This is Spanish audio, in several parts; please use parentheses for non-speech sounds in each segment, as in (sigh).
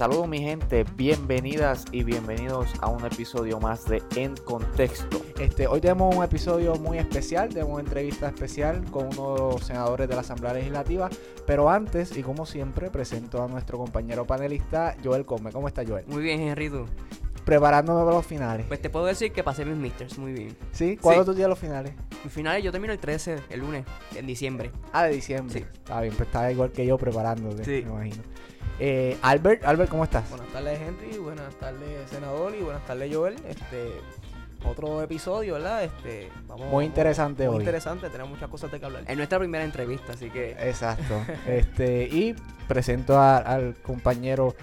Saludos mi gente, bienvenidas y bienvenidos a un episodio más de En Contexto. Este, hoy tenemos un episodio muy especial, tenemos una entrevista especial con uno de los senadores de la Asamblea Legislativa, pero antes y como siempre presento a nuestro compañero panelista Joel Come. ¿Cómo está Joel? Muy bien, Henry, tú. Preparándome para los finales. Pues te puedo decir que pasé mis misters muy bien. ¿Sí? ¿Cuándo Sí. tú tienes los finales? Mis finales yo termino el 13, el lunes, en diciembre. Ah, de diciembre. Sí. Está bien, pues está igual que yo preparándote, Sí. me imagino. Eh, Albert, Albert, ¿cómo estás? Buenas tardes, Henry. Buenas tardes, senador. Y buenas tardes, Joel. Este, otro episodio, ¿verdad? Este, vamos, Muy interesante muy hoy. interesante. Tenemos muchas cosas de que hablar. Es nuestra primera entrevista, así que Exacto. (laughs) este, y presento a- al compañero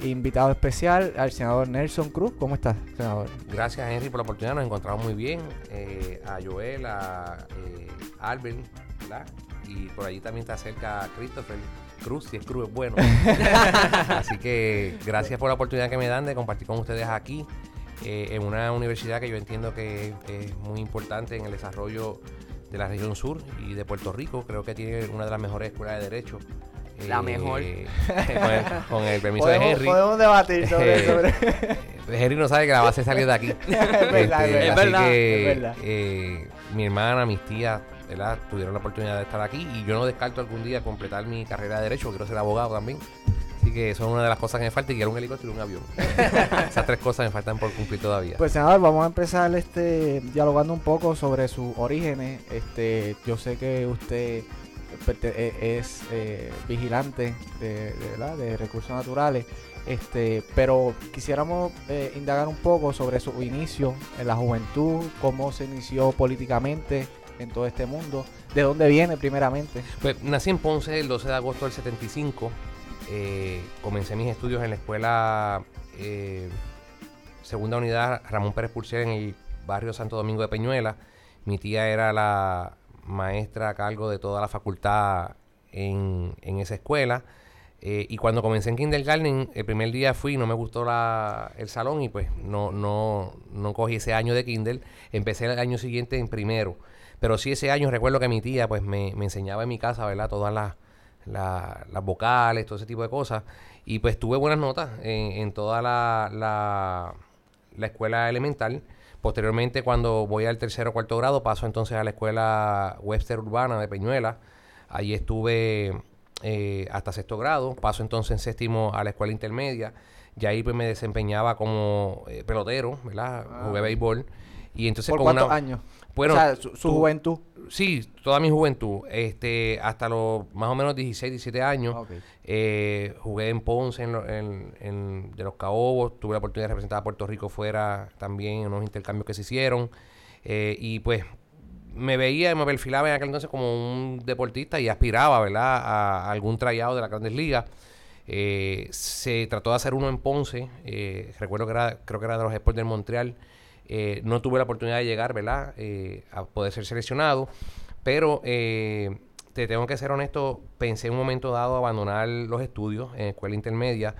invitado especial, al senador Nelson Cruz. ¿Cómo estás, senador? Gracias Henry por la oportunidad, nos encontramos muy bien. eh, a Joel, a eh, Albert, ¿verdad? Y por allí también está cerca Christopher Cruz, si es Cruz es bueno. (laughs) Así que gracias por la oportunidad que me dan de compartir con ustedes aquí eh, en una universidad que yo entiendo que es muy importante en el desarrollo de la región sur y de Puerto Rico. Creo que tiene una de las mejores escuelas de derecho. La mejor. con, el, con el permiso de Henry. podemos debatir sobre Eh, eso. Henry no sabe que la base salió de aquí. (laughs) es verdad, Este, es así verdad. que, es verdad. eh, mi hermana, mis tías, ¿verdad? Tuvieron la oportunidad de estar aquí y yo no descarto algún día completar mi carrera de derecho, quiero ser abogado también. Así que eso es una de las cosas que me falta y quiero un helicóptero y un avión. (laughs) Esas tres cosas me faltan por cumplir todavía. Pues senador, vamos a empezar este dialogando un poco sobre sus orígenes. Este, yo sé que usted perte- eh, es eh, vigilante de, de, de recursos naturales. Este, pero quisiéramos eh, indagar un poco sobre su inicio en la juventud, cómo se inició políticamente en todo este mundo, de dónde viene primeramente. Pues nací en Ponce el 12 de agosto del 75. Eh, comencé mis estudios en la escuela eh, Segunda Unidad Ramón Pérez Purcell en el barrio Santo Domingo de Peñuela. Mi tía era la maestra a cargo de toda la facultad en, en esa escuela. Eh, y cuando comencé en kindergarten, el primer día fui, no me gustó la, el salón y pues no, no, no cogí ese año de kinder. Empecé el año siguiente en primero. Pero sí ese año recuerdo que mi tía pues me, me enseñaba en mi casa, ¿verdad? Todas las, la- las vocales, todo ese tipo de cosas. Y pues tuve buenas notas en, en toda la, la, la escuela elemental. Posteriormente, cuando voy al tercero o cuarto grado, paso entonces a la escuela Webster Urbana de Peñuela. Allí estuve eh, hasta sexto grado. Paso entonces en séptimo a la escuela intermedia. Y ahí pues me desempeñaba como eh, pelotero, ¿verdad? Jugué béisbol. Y entonces ¿Por con cuántos una- años? Bueno, o sea, su, juventud. Sí, toda mi juventud, este, hasta los más o menos 16, 17 años, eh, jugué en Ponce, en, en- en- de los Caobos, tuve la oportunidad de representar a Puerto Rico fuera también en unos intercambios que se hicieron, eh, y pues me veía, me perfilaba en aquel entonces como un deportista y aspiraba, ¿verdad?, a, algún tryout de las grandes ligas. Eh, se trató de hacer uno en Ponce, eh, recuerdo que era, creo que era de los Sports del Montreal, eh, no tuve la oportunidad de llegar, ¿verdad?, eh, a poder ser seleccionado, pero eh, te tengo que ser honesto, pensé en un momento dado abandonar los estudios en escuela intermedia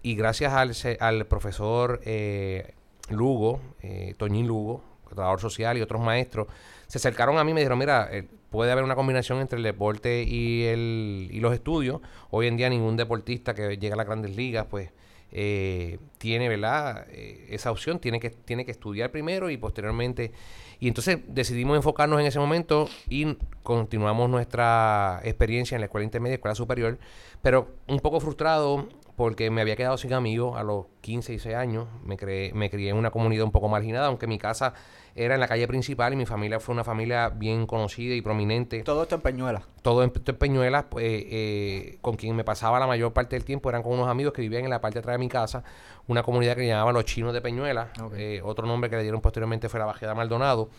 y gracias al, al profesor eh, Lugo, eh, Toñín Lugo, trabajador social y otros maestros, se acercaron a mí y me dijeron, mira, puede haber una combinación entre el deporte y, el, y los estudios. Hoy en día ningún deportista que llega a las grandes ligas, pues, eh, tiene, ¿verdad? Eh, esa opción, tiene que, tiene que estudiar primero y posteriormente. Y entonces decidimos enfocarnos en ese momento y continuamos nuestra experiencia en la escuela intermedia escuela superior, pero un poco frustrado porque me había quedado sin amigos a los 15 y 16 años. Me, creé, me crié en una comunidad un poco marginada, aunque mi casa era en la calle principal y mi familia fue una familia bien conocida y prominente Todo esto en Peñuela. todo en, en Peñuelas, pues, eh, con quien me pasaba la mayor parte del tiempo eran con unos amigos que vivían en la parte de atrás de mi casa, una comunidad que llamaban los chinos de Peñuelas, eh, otro nombre que le dieron posteriormente fue la Bajeda Maldonado,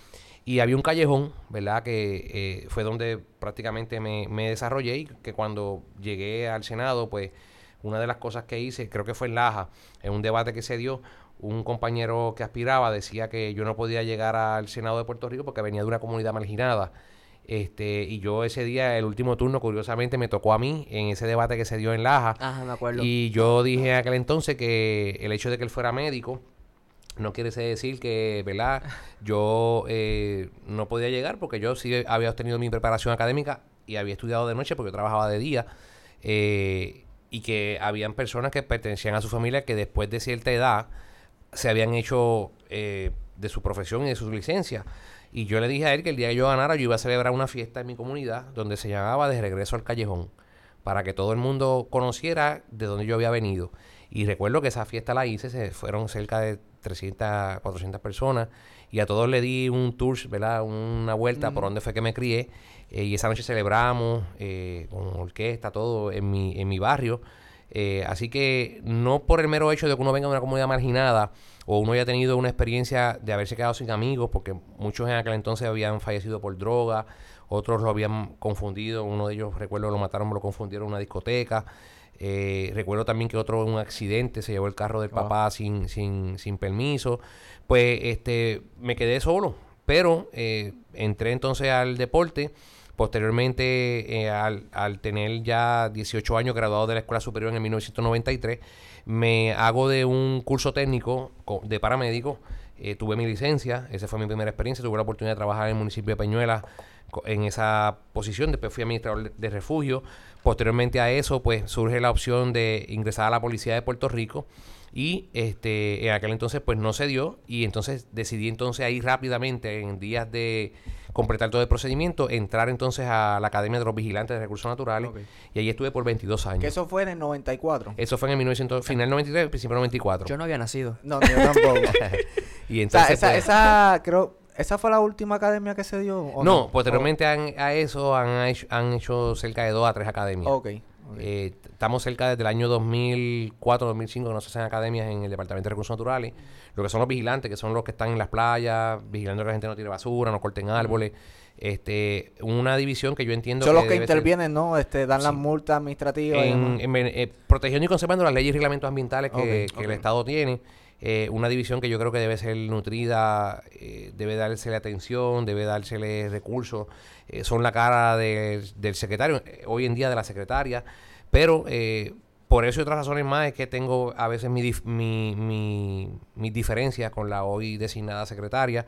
y había un callejón, ¿verdad? Que eh, fue donde prácticamente me, me desarrollé y que cuando llegué al Senado, pues una de las cosas que hice, creo que fue en Laja, en un debate que se dio, un compañero que aspiraba decía que yo no podía llegar al Senado de Puerto Rico porque venía de una comunidad marginada. Este, y yo ese día, el último turno, curiosamente, me tocó a mí en ese debate que se dio en Laja. Ajá, me acuerdo. Y yo dije en aquel entonces que el hecho de que él fuera médico no quiere decir que, ¿verdad? Yo eh, no podía llegar porque yo sí había obtenido mi preparación académica y había estudiado de noche porque yo trabajaba de día. Eh, y que habían personas que pertenecían a su familia que después de cierta edad se habían hecho eh, de su profesión y de su licencia. Y yo le dije a él que el día que yo ganara yo iba a celebrar una fiesta en mi comunidad donde se llamaba De Regreso al Callejón, para que todo el mundo conociera de dónde yo había venido. Y recuerdo que esa fiesta la hice, se fueron cerca de 300, 400 personas y a todos le di un tour, ¿verdad? Una vuelta por donde fue que me crié. Eh, y esa noche celebramos eh, con orquesta, todo en mi, en mi barrio. Eh, así que no por el mero hecho de que uno venga de una comunidad marginada o uno haya tenido una experiencia de haberse quedado sin amigos, porque muchos en aquel entonces habían fallecido por droga, otros lo habían confundido, uno de ellos recuerdo lo mataron, lo confundieron en una discoteca. Eh, recuerdo también que otro un accidente se llevó el carro del papá sin, sin, sin permiso. Pues este me quedé solo, pero eh, entré entonces al deporte. Posteriormente, eh, al, al, tener ya 18 años graduado de la Escuela Superior en 1993, me hago de un curso técnico de paramédico. tuve mi licencia, esa fue mi primera experiencia. Tuve la oportunidad de trabajar en el municipio de Peñuela en esa posición. Después fui administrador de refugio. Posteriormente a eso, pues surge la opción de ingresar a la policía de Puerto Rico. Y este, en aquel entonces, pues no se dio. Y entonces decidí entonces ahí rápidamente, en días de completar todo el procedimiento, entrar entonces a la Academia de los Vigilantes de Recursos Naturales. Y ahí estuve por 22 años. ¿Que eso fue en el 94? Eso fue en el 1900, final 93, principio 94. Yo no había nacido. No, yo tampoco. (laughs) y entonces, esa, pues, esa, creo, ¿Esa fue la última academia que se dio? ¿o no, posteriormente han- a eso han hecho, han hecho cerca de dos a tres academias. Ok. Eh, estamos cerca desde el año 2004, 2005 que no se hacen academias en el Departamento de Recursos Naturales. Lo que son los vigilantes, que son los que están en las playas, vigilando que la gente no tire basura, no corten árboles. Este, una división que yo entiendo Son los que ser intervienen, ¿no? Este, dan las multas administrativas. en, eh, protegiendo y conservando las leyes y reglamentos ambientales que, el. Estado tiene. Eh, una división que yo creo que debe ser nutrida, eh, debe dársele atención, debe dársele recursos. eh, son la cara de- del secretario, hoy en día de la secretaria. Pero por eso y otras razones más es que tengo a veces mi, dif- mi, mi- mis diferencias con la hoy designada secretaria.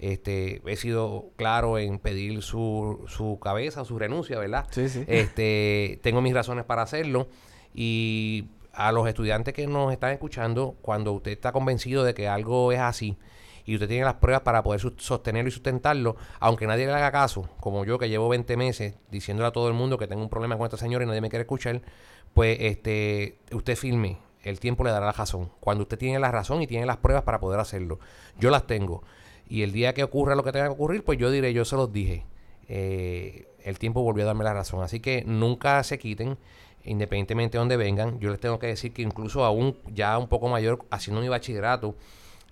Este, he sido claro en pedir su, su cabeza, su renuncia, ¿verdad? Sí, sí. Este, tengo mis razones para hacerlo y a los estudiantes que nos están escuchando, cuando usted está convencido de que algo es así y usted tiene las pruebas para poder sostenerlo y sustentarlo, aunque nadie le haga caso, como yo que llevo 20 meses diciéndole a todo el mundo que tengo un problema con esta señora y nadie me quiere escuchar, pues este, usted firme, el tiempo le dará la razón. Cuando usted tiene la razón y tiene las pruebas para poder hacerlo. Yo las tengo. Y el día que ocurra lo que tenga que ocurrir, pues yo diré, yo se los dije. Eh, el tiempo volvió a darme la razón. Así que nunca se quiten, independientemente de donde vengan. Yo les tengo que decir que incluso aún ya un poco mayor, haciendo mi bachillerato,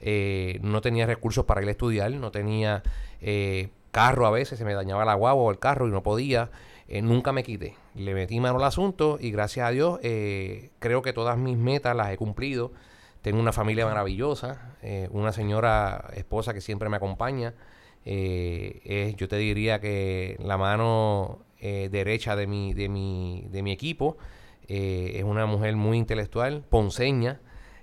eh, no tenía recursos para ir a estudiar, no tenía eh, carro a veces, se me dañaba la guagua o el carro y no podía. Eh, nunca me quité. Le metí mano al asunto y gracias a Dios eh, creo que todas mis metas las he cumplido. Tengo una familia maravillosa, una señora esposa que siempre me acompaña. Es, yo te diría que la mano eh, derecha de mi, de mi, de mi equipo eh, es una mujer muy intelectual, ponceña,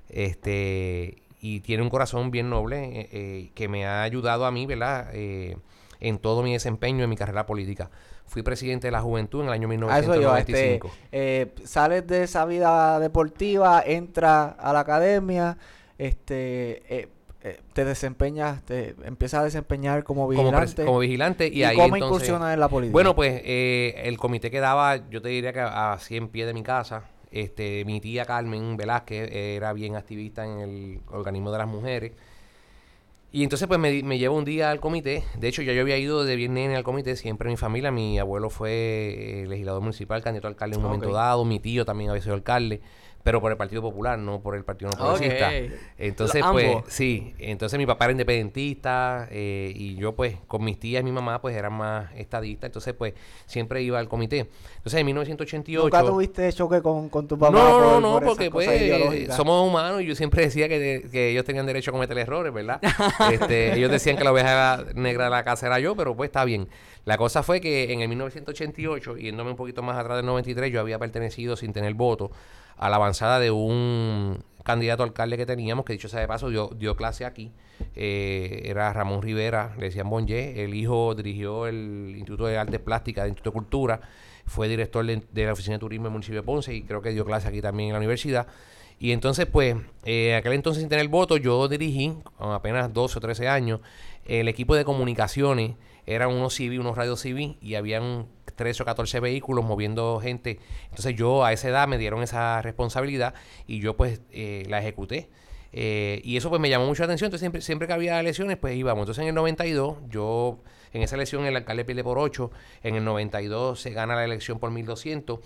este, y tiene un corazón bien noble eh, eh, que me ha ayudado a mí, ¿verdad? En todo mi desempeño en mi carrera política. Fui presidente de la juventud en el año A eso yo, este, 1995. sales de esa vida deportiva, entras a la academia, este, eh, eh, te desempeñas, te empiezas a desempeñar como vigilante. como vigilante y, ¿Y, ahí cómo entonces- incursionas en la política? Bueno, pues eh, el comité quedaba, yo te diría que a 100 pies de mi casa. Este, mi tía Carmen Velázquez era bien activista en el organismo de las mujeres. Y entonces pues me, me llevo un día al comité. De hecho, ya yo había ido de bien nene al comité, siempre mi familia. Mi abuelo fue eh, legislador municipal, candidato a alcalde en un Ok. momento dado. Mi tío también había sido alcalde, pero por el Partido Popular, no por el Partido No Progresista. Ok. Entonces, pues, ambos. sí. Entonces mi papá era independentista eh, y yo, pues, con mis tías y mi mamá, pues, eran más estadistas. Entonces, pues, siempre iba al comité. Entonces, en 1988... ¿Nunca tuviste choque con, con tu papá? No, por- no, no, por porque pues ideológicas? somos humanos y yo siempre decía que, que ellos tenían derecho a cometer errores, ¿verdad? (laughs) este, ellos decían que la oveja negra de la casa era yo, pero pues está bien. La cosa fue que en el 1988, yéndome un poquito más atrás del 93, yo había pertenecido sin tener voto a la avanzada de un candidato alcalde que teníamos, que dicho sea de paso, dio, dio clase aquí. Eh, era Ramón Rivera, le decían Bonje. El hijo dirigió el Instituto de Artes Plásticas, del Instituto de Cultura. Fue director de, la Oficina de Turismo del municipio de Ponce y creo que dio clase aquí también en la universidad. Y entonces, pues, eh, aquel entonces sin tener voto, yo dirigí, con apenas 12 o 13 años, el equipo de comunicaciones. Eran unos CV, unos radios CV, y habían 13 o 14 vehículos moviendo gente. Entonces yo a esa edad me dieron esa responsabilidad y yo pues eh, la ejecuté. Eh, y eso pues me llamó mucho la atención. Entonces siempre, siempre que había elecciones pues íbamos. Entonces en el 92 yo, en esa elección el alcalde pierde por 8. En el 92 se gana la elección por 1200.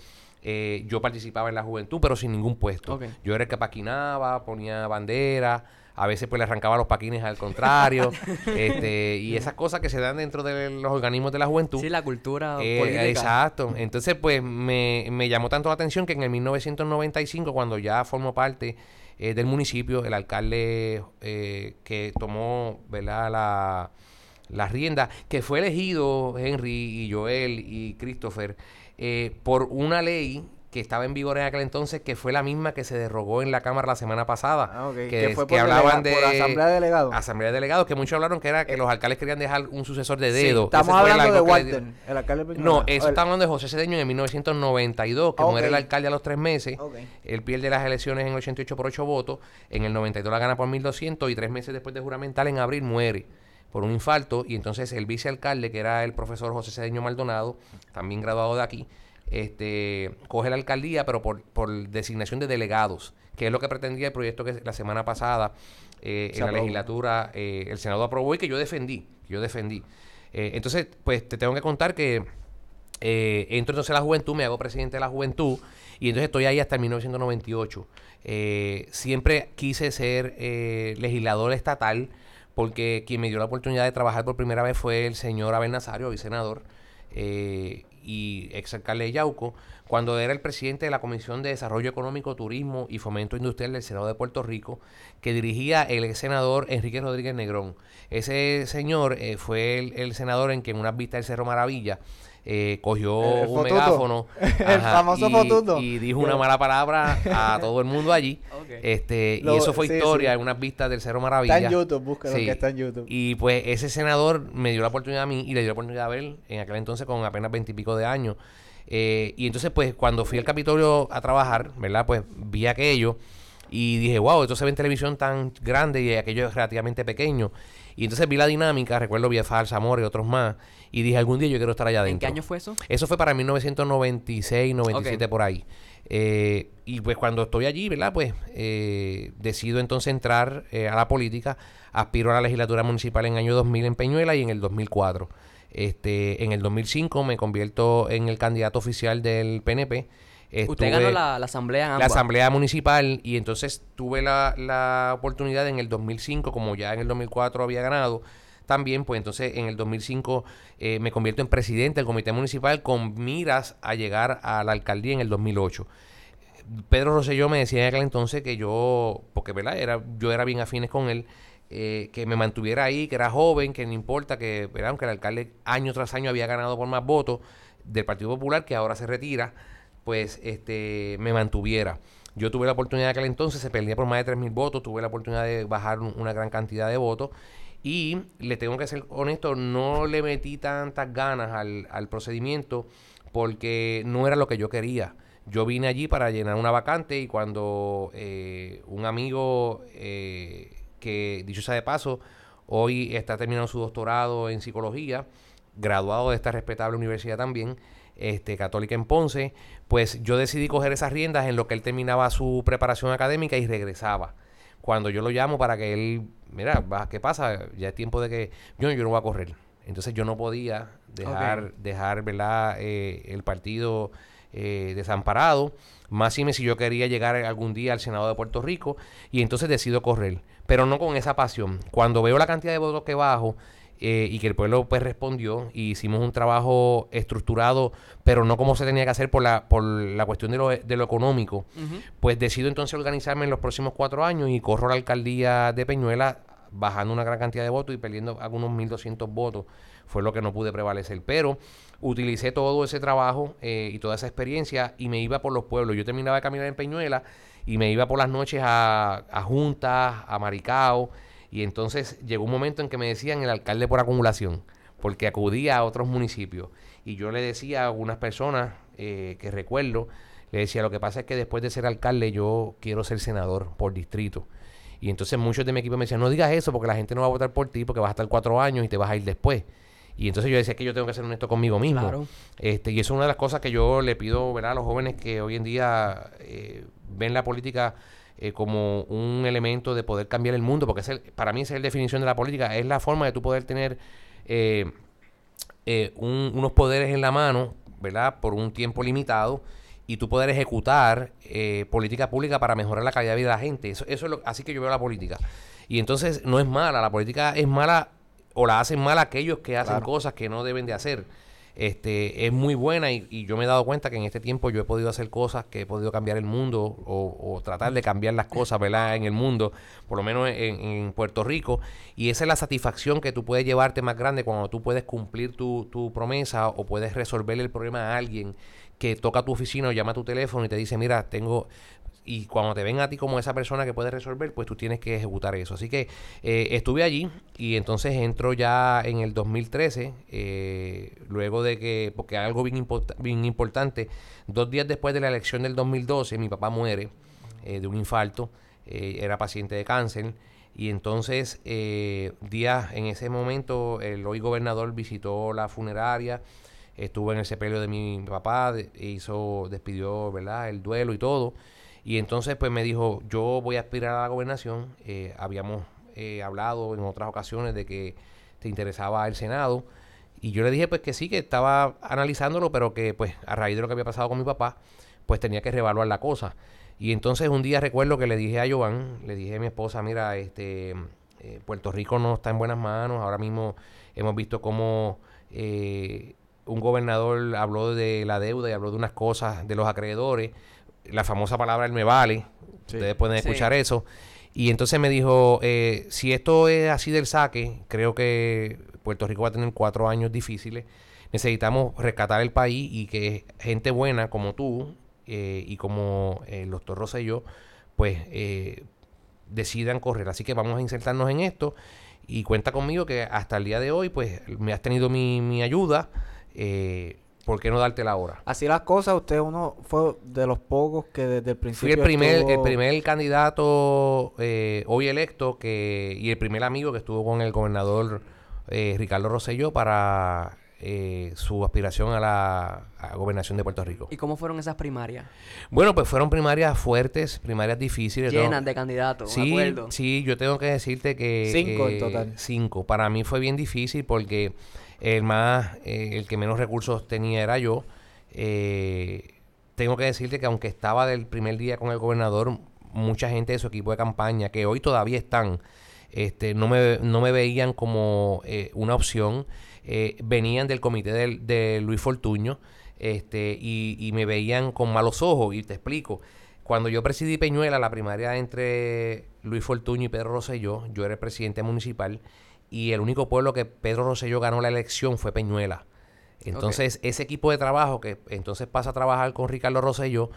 Eh, yo participaba en la juventud, pero sin ningún puesto. Yo era el que paquinaba, ponía bandera, a veces pues le arrancaba los paquines al contrario, (laughs) este, y esas cosas que se dan dentro de los organismos de la juventud. Sí, la cultura Eh, política. exacto. Entonces, pues me, me llamó tanto la atención que en el 1995, cuando ya formó parte eh, del municipio, el alcalde eh, que tomó ¿verdad? la, la rienda, que fue elegido Henry y Joel y Christopher eh, por una ley que estaba en vigor en aquel entonces, que fue la misma que se derogó en la Cámara la semana pasada. Ah, ok. Que, fue que hablaban de... por asamblea de delegados. Asamblea de delegados, que muchos hablaron que era que los alcaldes querían dejar un sucesor de dedo. Ese Estamos hablando de Walter, el alcalde de no, eso está hablando de José Cedeño en 1992, que muere el alcalde a los tres meses. Ok. Él pierde las elecciones en el 88 por 8 votos. En el 92 la gana por 1200 y tres meses después de juramental, en abril, muere por un infarto. Y entonces el vicealcalde, que era el profesor José Cedeño Maldonado, también graduado de aquí, este, coge la alcaldía, pero por, por designación de delegados, que es lo que pretendía el proyecto que la semana pasada eh, Se en la legislatura eh, el Senado aprobó y que yo defendí, que yo defendí. Eh, entonces, pues te tengo que contar que entro entonces a la juventud, me hago presidente de la juventud y entonces estoy ahí hasta el 1998. Eh, siempre quise ser eh, legislador estatal porque quien me dio la oportunidad de trabajar por primera vez fue el señor Abel Nazario, hoy senador eh, y ex alcalde de Yauco, cuando era el presidente de la Comisión de Desarrollo Económico, Turismo y Fomento Industrial del Senado de Puerto Rico, que dirigía el ex senador Enrique Rodríguez Negrón. Ese señor eh, fue el, el senador en que en unas vistas del Cerro Maravilla eh, cogió El- el un fotuto. megáfono (laughs) El famoso y, fotuto. y dijo una mala palabra a (laughs) todo el mundo allí. Este, Lo- y eso fue sí, historia sí. en unas vistas del Cerro Maravilla. Está en YouTube, Sí. que está en YouTube. Y pues ese senador me dio la oportunidad a mí y le dio la oportunidad a él en aquel entonces con apenas veintipico de años. Eh, y entonces pues cuando fui al Capitolio a trabajar, ¿verdad? Pues vi aquello y dije, wow, esto se ve en televisión tan grande y aquello es relativamente pequeño. Y entonces vi la dinámica, recuerdo vi a Falsa Amor y otros más, y dije, algún día yo quiero estar allá ¿En adentro. qué año fue eso? Eso fue para 1996, 97 Ok. por ahí. Eh, y pues cuando estoy allí, ¿verdad? Pues eh, decido entonces entrar eh, a la política. Aspiro a la legislatura municipal en el año 2000 en Peñuela y en el 2004. Este, en el 2005 me convierto en el candidato oficial del PNP. Usted ganó la, la asamblea en la asamblea municipal y entonces tuve la, la oportunidad en el 2005, como ya en el 2004 había ganado, también pues entonces en el 2005 eh, me convierto en presidente del comité municipal con miras a llegar a la alcaldía en el 2008. Pedro Rosselló me decía en aquel entonces que yo, porque verdad, era, yo era bien afines con él, eh, que me mantuviera ahí, que era joven, que no importa, que ¿verdad? aunque el alcalde año tras año había ganado por más votos del Partido Popular, que ahora se retira, pues este me mantuviera. Yo tuve la oportunidad en aquel entonces, se perdía por más de 3.000 votos, tuve la oportunidad de bajar un- una gran cantidad de votos y le tengo que ser honesto, no le metí tantas ganas al, al procedimiento porque no era lo que yo quería. Yo vine allí para llenar una vacante y cuando eh, un amigo eh, que, dicho sea de paso, hoy está terminando su doctorado en psicología, graduado de esta respetable universidad también, este, católica en Ponce, pues yo decidí coger esas riendas en lo que él terminaba su preparación académica y regresaba. Cuando yo lo llamo para que él, mira, va, ¿qué pasa? Ya es tiempo de que yo, yo no voy a correr. Entonces yo no podía dejar, dejar ¿verdad? Eh, el partido eh, desamparado. Más si yo quería llegar algún día al Senado de Puerto Rico y entonces decido correr. Pero no con esa pasión. Cuando veo la cantidad de votos que bajo eh, y que el pueblo pues respondió y hicimos un trabajo estructurado, pero no como se tenía que hacer por la, por la cuestión de lo, de lo económico, pues decido entonces organizarme en los próximos cuatro años y corro la alcaldía de Peñuela bajando una gran cantidad de votos y perdiendo algunos 1.200 votos. Fue lo que no pude prevalecer. Pero utilicé todo ese trabajo eh, y toda esa experiencia y me iba por los pueblos. Yo terminaba de caminar en Peñuela y me iba por las noches a, a Juntas, a Maricao. Y entonces llegó un momento en que me decían el alcalde por acumulación, porque acudía a otros municipios. Y yo le decía a algunas personas eh, que recuerdo, le decía, lo que pasa es que después de ser alcalde yo quiero ser senador por distrito. Y entonces muchos de mi equipo me decían, no digas eso porque la gente no va a votar por ti porque vas a estar cuatro años y te vas a ir después. Y entonces yo decía que yo tengo que ser honesto conmigo mismo. Claro. Este, y eso es una de las cosas que yo le pido ¿verdad? a los jóvenes que hoy en día eh, ven la política eh, como un elemento de poder cambiar el mundo, porque es el- para mí esa es la definición de la política, es la forma de tú poder tener eh, eh, un- unos poderes en la mano, ¿verdad? Por un tiempo limitado y tú poder ejecutar eh, política pública para mejorar la calidad de vida de la gente. Eso, eso es lo, así que yo veo la política. Y entonces no es mala, la política es mala o la hacen mal aquellos que hacen Claro. cosas que no deben de hacer. Este, es muy buena y, yo me he dado cuenta que en este tiempo yo he podido hacer cosas que he podido cambiar el mundo o, o tratar de cambiar las cosas, ¿verdad? En el mundo, por lo menos en, en Puerto Rico. Y esa es la satisfacción que tú puedes llevarte más grande cuando tú puedes cumplir tu, tu promesa o puedes resolver el problema a alguien que toca tu oficina o llama a tu teléfono y te dice, mira, tengo... Y cuando te ven a ti como esa persona que puede resolver, pues tú tienes que ejecutar eso. Así que eh, estuve allí y entonces entro ya en el 2013, eh, luego de que, porque algo bien, import- bien importante, dos días después de la elección del 2012, mi papá muere eh, de un infarto, eh, era paciente de cáncer. Y entonces, eh, días en ese momento, el hoy gobernador visitó la funeraria, estuvo en el sepelio de mi papá, hizo, despidió, ¿verdad? El duelo y todo. Y entonces, pues me dijo, yo voy a aspirar a la gobernación. Eh, habíamos eh, hablado en otras ocasiones de que te interesaba el Senado. Y yo le dije, pues que sí, que estaba analizándolo, pero que, pues, a raíz de lo que había pasado con mi papá, pues tenía que reevaluar la cosa. Y entonces un día recuerdo que le dije a Joan, le dije a mi esposa, mira, este eh, Puerto Rico no está en buenas manos, ahora mismo hemos visto cómo eh, un gobernador habló de la deuda y habló de unas cosas de los acreedores, la famosa palabra el me vale, Sí. ustedes pueden Sí. escuchar eso. Y entonces me dijo, eh, si esto es así del saque, creo que Puerto Rico va a tener cuatro años difíciles. Necesitamos rescatar el país y que gente buena como tú eh, y como eh, el doctor Rosselló, pues eh, decidan correr. Así que vamos a insertarnos en esto y cuenta conmigo que hasta el día de hoy, pues me has tenido mi, mi ayuda. Eh, ¿Por qué no darte la hora? Así las cosas, usted uno fue de los pocos que desde el principio Fui el primer, el primer candidato eh, hoy electo que y el primer amigo que estuvo con el gobernador eh, Ricardo Rosselló para eh, su aspiración a la a gobernación de Puerto Rico. ¿Y cómo fueron esas primarias? Bueno, pues fueron primarias fuertes, primarias difíciles. ¿no? Llenas de candidatos, me Sí, acuerdo. sí, yo tengo que decirte que... Cinco en eh, total. Cinco. Para mí fue bien difícil porque el más, eh, el que menos recursos tenía era yo. Eh, tengo que decirte que aunque estaba del primer día con el gobernador, mucha gente de su equipo de campaña, que hoy todavía están, este, no, me, no me veían como eh, una opción. Eh, venían del comité del- de, Luis Fortuño este, y, y me veían con malos ojos. Y te explico. Cuando yo presidí Peñuela, la primaria entre Luis Fortuño y Pedro Rosselló, yo era el presidente municipal y el único pueblo que Pedro Rosselló ganó la elección fue Peñuela. Entonces, ese equipo de trabajo que entonces pasa a trabajar con Ricardo Rosselló,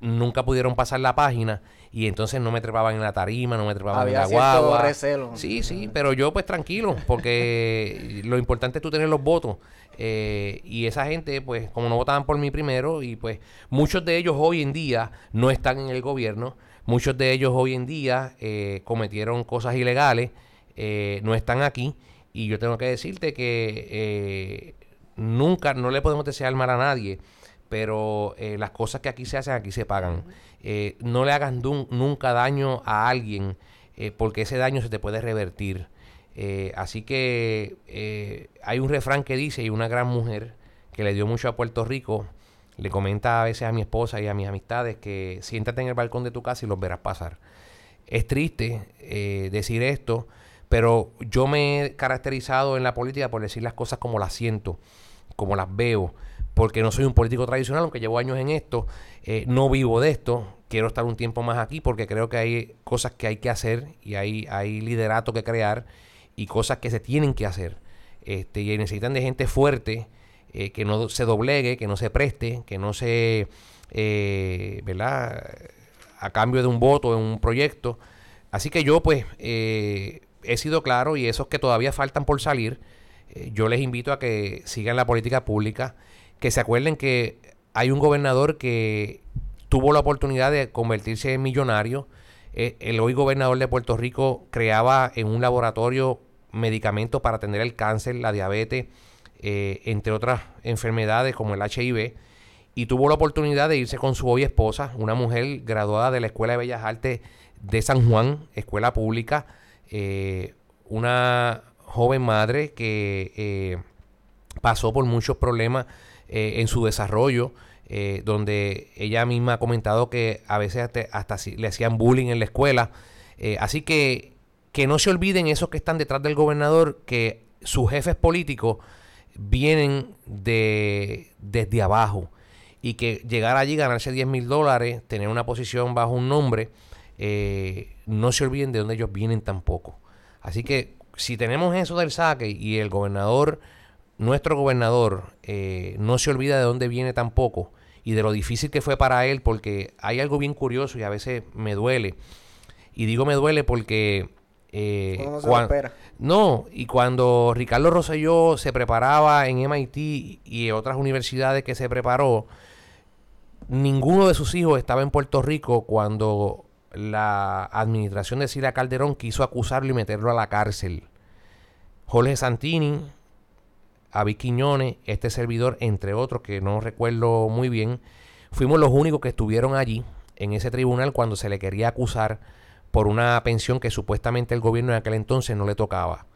nunca pudieron pasar la página y entonces no me trepaban en la tarima, no me trepaban Había en la guagua. recelo. Sí, sí, pero yo pues tranquilo, porque (laughs) lo importante es tú tener los votos. eh, y esa gente, pues, como no votaban por mí primero, y pues muchos de ellos hoy en día no están en el gobierno, muchos de ellos hoy en día eh, cometieron cosas ilegales, eh, no están aquí, y yo tengo que decirte que eh, nunca, no le podemos desear mal a nadie, pero eh, las cosas que aquí se hacen, aquí se pagan. No le hagas nunca daño a alguien, porque ese daño se te puede revertir. Así que hay un refrán que dice, y una gran mujer que le dio mucho a Puerto Rico, le comenta a veces a mi esposa y a mis amistades que siéntate en el balcón de tu casa y los verás pasar. Es triste decir esto, pero yo me he caracterizado en la política por decir las cosas como las siento, como las veo, porque no soy un político tradicional, aunque llevo años en esto, eh, no vivo de esto, quiero estar un tiempo más aquí porque creo que hay cosas que hay que hacer y hay, hay liderato que crear y cosas que se tienen que hacer. Este, y necesitan de gente fuerte eh, que no se doblegue, que no se preste, que no se, eh, ¿verdad? A cambio de un voto en un proyecto. Así que yo pues he sido claro y esos que todavía faltan por salir, eh, yo les invito a que sigan la política pública, que se acuerden que hay un gobernador que tuvo la oportunidad de convertirse en millonario. Eh, el hoy gobernador de Puerto Rico creaba en un laboratorio medicamentos para atender el cáncer, la diabetes, eh, entre otras enfermedades como el HIV. Y tuvo la oportunidad de irse con su hoy esposa, una mujer graduada de la Escuela de Bellas Artes de San Juan, escuela pública, eh, una joven madre que eh, pasó por muchos problemas eh, en su desarrollo, eh, donde ella misma ha comentado que a veces hasta, hasta le hacían bullying en la escuela. Así que que no se olviden esos que están detrás del gobernador, que sus jefes políticos vienen de, desde abajo y que llegar allí, ganarse 10 mil dólares, tener una posición bajo un nombre, eh, no se olviden de dónde ellos vienen tampoco. Así que si tenemos eso del saque y el gobernador, nuestro gobernador, eh, no se olvida de dónde viene tampoco y de lo difícil que fue para él, porque hay algo bien curioso y a veces me duele. Y digo me duele porque... eh, no se lo cuan- espera. no, y cuando Ricardo Rosselló se preparaba en MIT y en otras universidades que se preparó, ninguno de sus hijos estaba en Puerto Rico cuando la administración de Sila Calderón quiso acusarlo y meterlo a la cárcel. Jorge Santini, Avi Quiñones, este servidor, entre otros que no recuerdo muy bien, fuimos los únicos que estuvieron allí en ese tribunal cuando se le quería acusar por una pensión que supuestamente el gobierno en aquel entonces no le tocaba.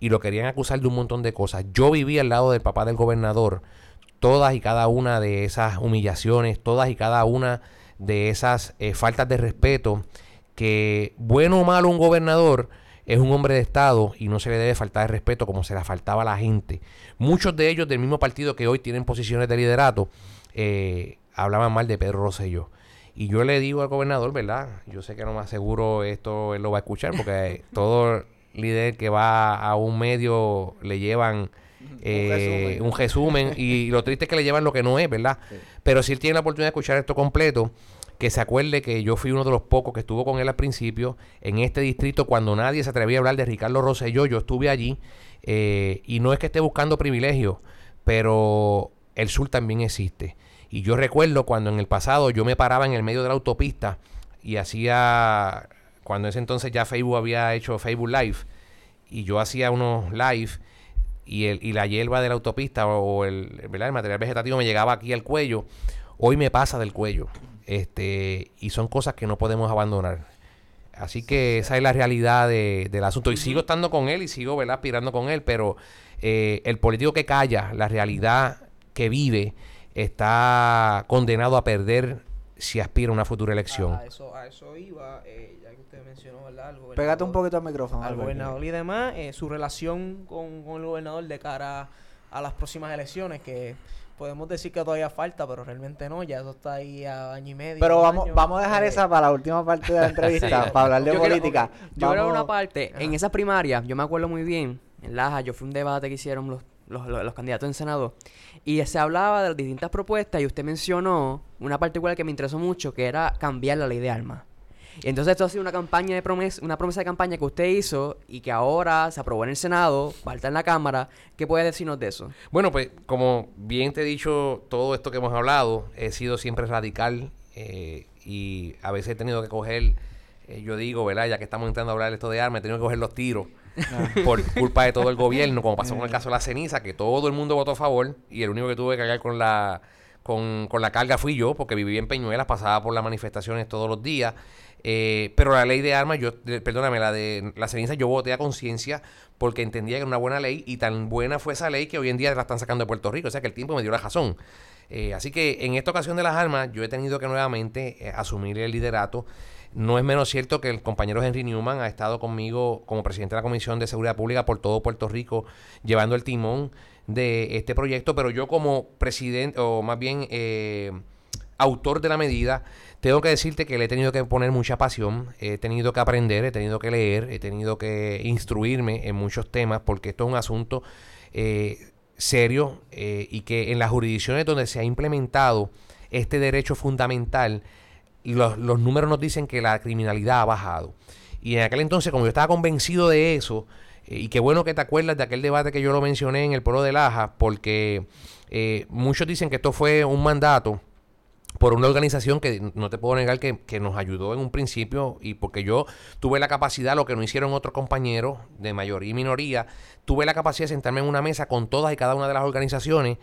Y lo querían acusar de un montón de cosas. Yo viví al lado del papá del gobernador todas y cada una de esas humillaciones, todas y cada una de esas eh, faltas de respeto que, bueno o malo, un gobernador es un hombre de Estado y no se le debe faltar el respeto como se le faltaba a la gente. Muchos de ellos del mismo partido que hoy tienen posiciones de liderato eh, hablaban mal de Pedro Rosselló. Y yo le digo al gobernador, ¿verdad? Yo sé que no más seguro esto él lo va a escuchar porque (laughs) todo líder que va a un medio le llevan eh, un resumen y (laughs) lo triste es que le llevan lo que no es, ¿verdad? Pero si él tiene la oportunidad de escuchar esto completo, que se acuerde que yo fui uno de los pocos que estuvo con él al principio en este distrito cuando nadie se atrevía a hablar de Ricardo Rosselló, yo estuve allí eh, y no es que esté buscando privilegios, pero el sur también existe. Y yo recuerdo cuando en el pasado yo me paraba en el medio de la autopista y hacía, cuando en ese entonces ya Facebook había hecho Facebook Live, y yo hacía unos live y, el, y la hierba de la autopista o el, ¿verdad? el material vegetativo me llegaba aquí al cuello, hoy me pasa del cuello. Este, y son cosas que no podemos abandonar. Así que esa es la realidad de- del asunto. Y sigo estando con él y sigo ¿verdad? aspirando con él, pero eh, el político que calla la realidad que vive está condenado a perder si aspira a una futura elección. A eso, a eso iba, eh, mencionó, ¿verdad? Al gobernador- Pégate un poquito al micrófono. al Albert. gobernador y demás, eh, su relación con, con el gobernador de cara a las próximas elecciones, que podemos decir que todavía falta, pero realmente no, ya eso está ahí a año y medio. Pero vamos, año, vamos a dejar eh, esa para la última parte de la (laughs) entrevista, Sí. para hablar de Yo quiero- política. Yo creo una parte, en esas primarias, yo me acuerdo muy bien, en Laja, yo fui a un debate que hicieron los, los, los- los candidatos en Senado, y se hablaba de las distintas propuestas, y usted mencionó una particular que me interesó mucho, que era cambiar la ley de armas. Y entonces esto ha sido una campaña de promesa, una promesa de campaña que usted hizo y que ahora se aprobó en el Senado, falta en la Cámara. ¿Qué puede decirnos de eso? Bueno, pues como bien te he dicho, todo esto que hemos hablado, he sido siempre radical eh, y a veces he tenido que coger, eh, yo digo, ¿verdad? Ya que estamos entrando a hablar de esto de armas, he tenido que coger los tiros por culpa de todo el gobierno, como pasó con el caso de la ceniza, que todo el mundo votó a favor y el único que tuve que cargar con la, con, con la carga fui yo, porque viví en Peñuelas, pasaba por las manifestaciones todos los días. Eh, pero la ley de armas, yo, perdóname, la de la ceniza, yo voté a conciencia porque entendía que era una buena ley y tan buena fue esa ley que hoy en día la están sacando de Puerto Rico. O sea que el tiempo me dio la razón. Eh, así que en esta ocasión de las armas, yo he tenido que nuevamente eh, asumir el liderato. No es menos cierto que el compañero Henry Newman ha estado conmigo como presidente de la Comisión de Seguridad Pública por todo Puerto Rico, llevando el timón de este proyecto, pero yo como presidente, o más bien eh, autor de la medida, tengo que decirte que le he tenido que poner mucha pasión, he tenido que aprender, he tenido que leer, he tenido que instruirme en muchos temas, porque esto es un asunto eh, serio eh, y que en las jurisdicciones donde se ha implementado este derecho fundamental, los, los números nos dicen que la criminalidad ha bajado. Y en aquel entonces, como yo estaba convencido de eso, eh, y qué bueno que te acuerdas de aquel debate que yo lo mencioné en el pueblo de Laja, porque muchos dicen que esto fue un mandato por una organización que no te puedo negar que, que, nos ayudó en un principio y porque yo tuve la capacidad, lo que no hicieron otros compañeros de mayoría y minoría, tuve la capacidad de sentarme en una mesa con todas y cada una de las organizaciones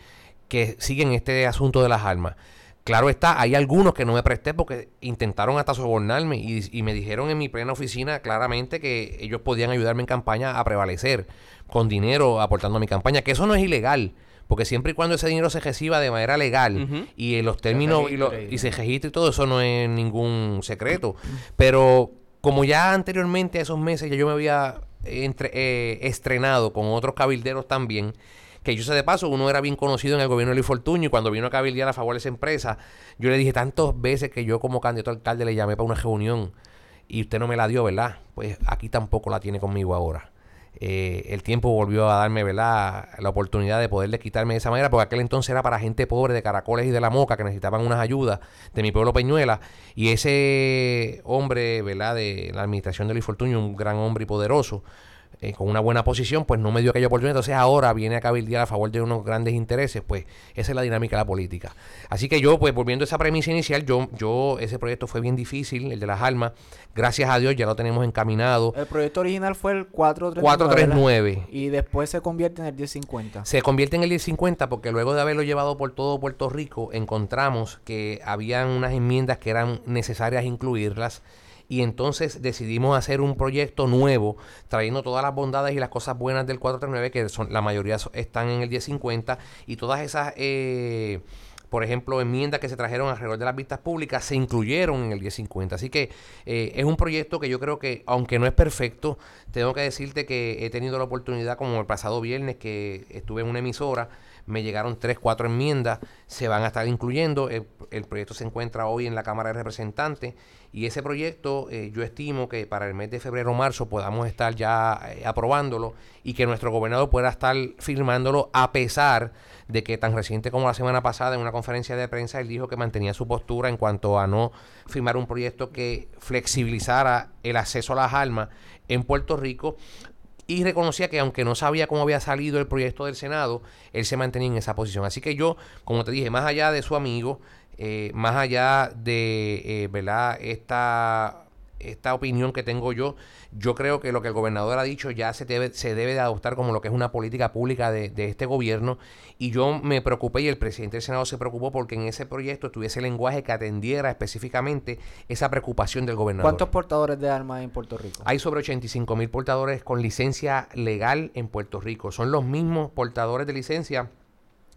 que siguen este asunto de las armas. Claro está, hay algunos que no me presté porque intentaron hasta sobornarme y, y, me dijeron en mi plena oficina claramente que ellos podían ayudarme en campaña a prevalecer con dinero aportando a mi campaña, que eso no es ilegal. Porque siempre y cuando ese dinero se reciba de manera legal uh -huh. y en los términos se y, lo, y, se registre y todo eso no es ningún secreto. Pero como ya anteriormente a esos meses ya yo me había entre, eh, estrenado con otros cabilderos también, que yo sé de paso, uno era bien conocido en el gobierno de Luis Fortuño y cuando vino a cabildear a favor de esa empresa, yo le dije tantas veces que yo como candidato a alcalde le llamé para una reunión y usted no me la dio, ¿verdad? Pues aquí tampoco la tiene conmigo ahora. Eh, el tiempo volvió a darme ¿verdad? la oportunidad de poderle quitarme de esa manera, porque aquel entonces era para gente pobre de Caracoles y de la Moca que necesitaban unas ayudas de mi pueblo Peñuela. Y ese hombre ¿verdad? de la administración de Luis Fortuño, un gran hombre y poderoso, eh, con una buena posición, pues no me dio aquella oportunidad. Entonces ahora viene a cabildear a favor de unos grandes intereses, pues esa es la dinámica de la política. Así que yo, pues volviendo a esa premisa inicial, yo, yo ese proyecto fue bien difícil, el de las armas. Gracias a Dios ya lo tenemos encaminado. El proyecto original fue el 439. 439. Y después se convierte en el 1050. Se convierte en el 1050 porque luego de haberlo llevado por todo Puerto Rico, encontramos que habían unas enmiendas que eran necesarias incluirlas y entonces decidimos hacer un proyecto nuevo trayendo todas las bondades y las cosas buenas del 439 que son la mayoría están en el 1050 y todas esas eh, por ejemplo, enmiendas que se trajeron alrededor de las vistas públicas se incluyeron en el 1050. Así que eh, es un proyecto que yo creo que, aunque no es perfecto, tengo que decirte que he tenido la oportunidad, como el pasado viernes que estuve en una emisora, me llegaron tres, cuatro enmiendas, se van a estar incluyendo. El, proyecto se encuentra hoy en la Cámara de Representantes y ese proyecto eh, yo estimo que para el mes de febrero o marzo podamos estar ya eh, aprobándolo y que nuestro gobernador pueda estar firmándolo a pesar de que tan reciente como la semana pasada en una conferencia de prensa él dijo que mantenía su postura en cuanto a no firmar un proyecto que flexibilizara el acceso a las armas en Puerto Rico y reconocía que aunque no sabía cómo había salido el proyecto del Senado, él se mantenía en esa posición. Así que yo, como te dije, más allá de su amigo, eh, más allá de eh, ¿verdad? Esta, esta opinión que tengo yo, yo creo que lo que el gobernador ha dicho ya se debe, se debe de adoptar como lo que es una política pública de, de, este gobierno. Y yo me preocupé y el presidente del Senado se preocupó porque en ese proyecto tuviese lenguaje que atendiera específicamente esa preocupación del gobernador. ¿Cuántos portadores de armas hay en Puerto Rico? Hay sobre 85 mil portadores con licencia legal en Puerto Rico. Son los mismos portadores de licencia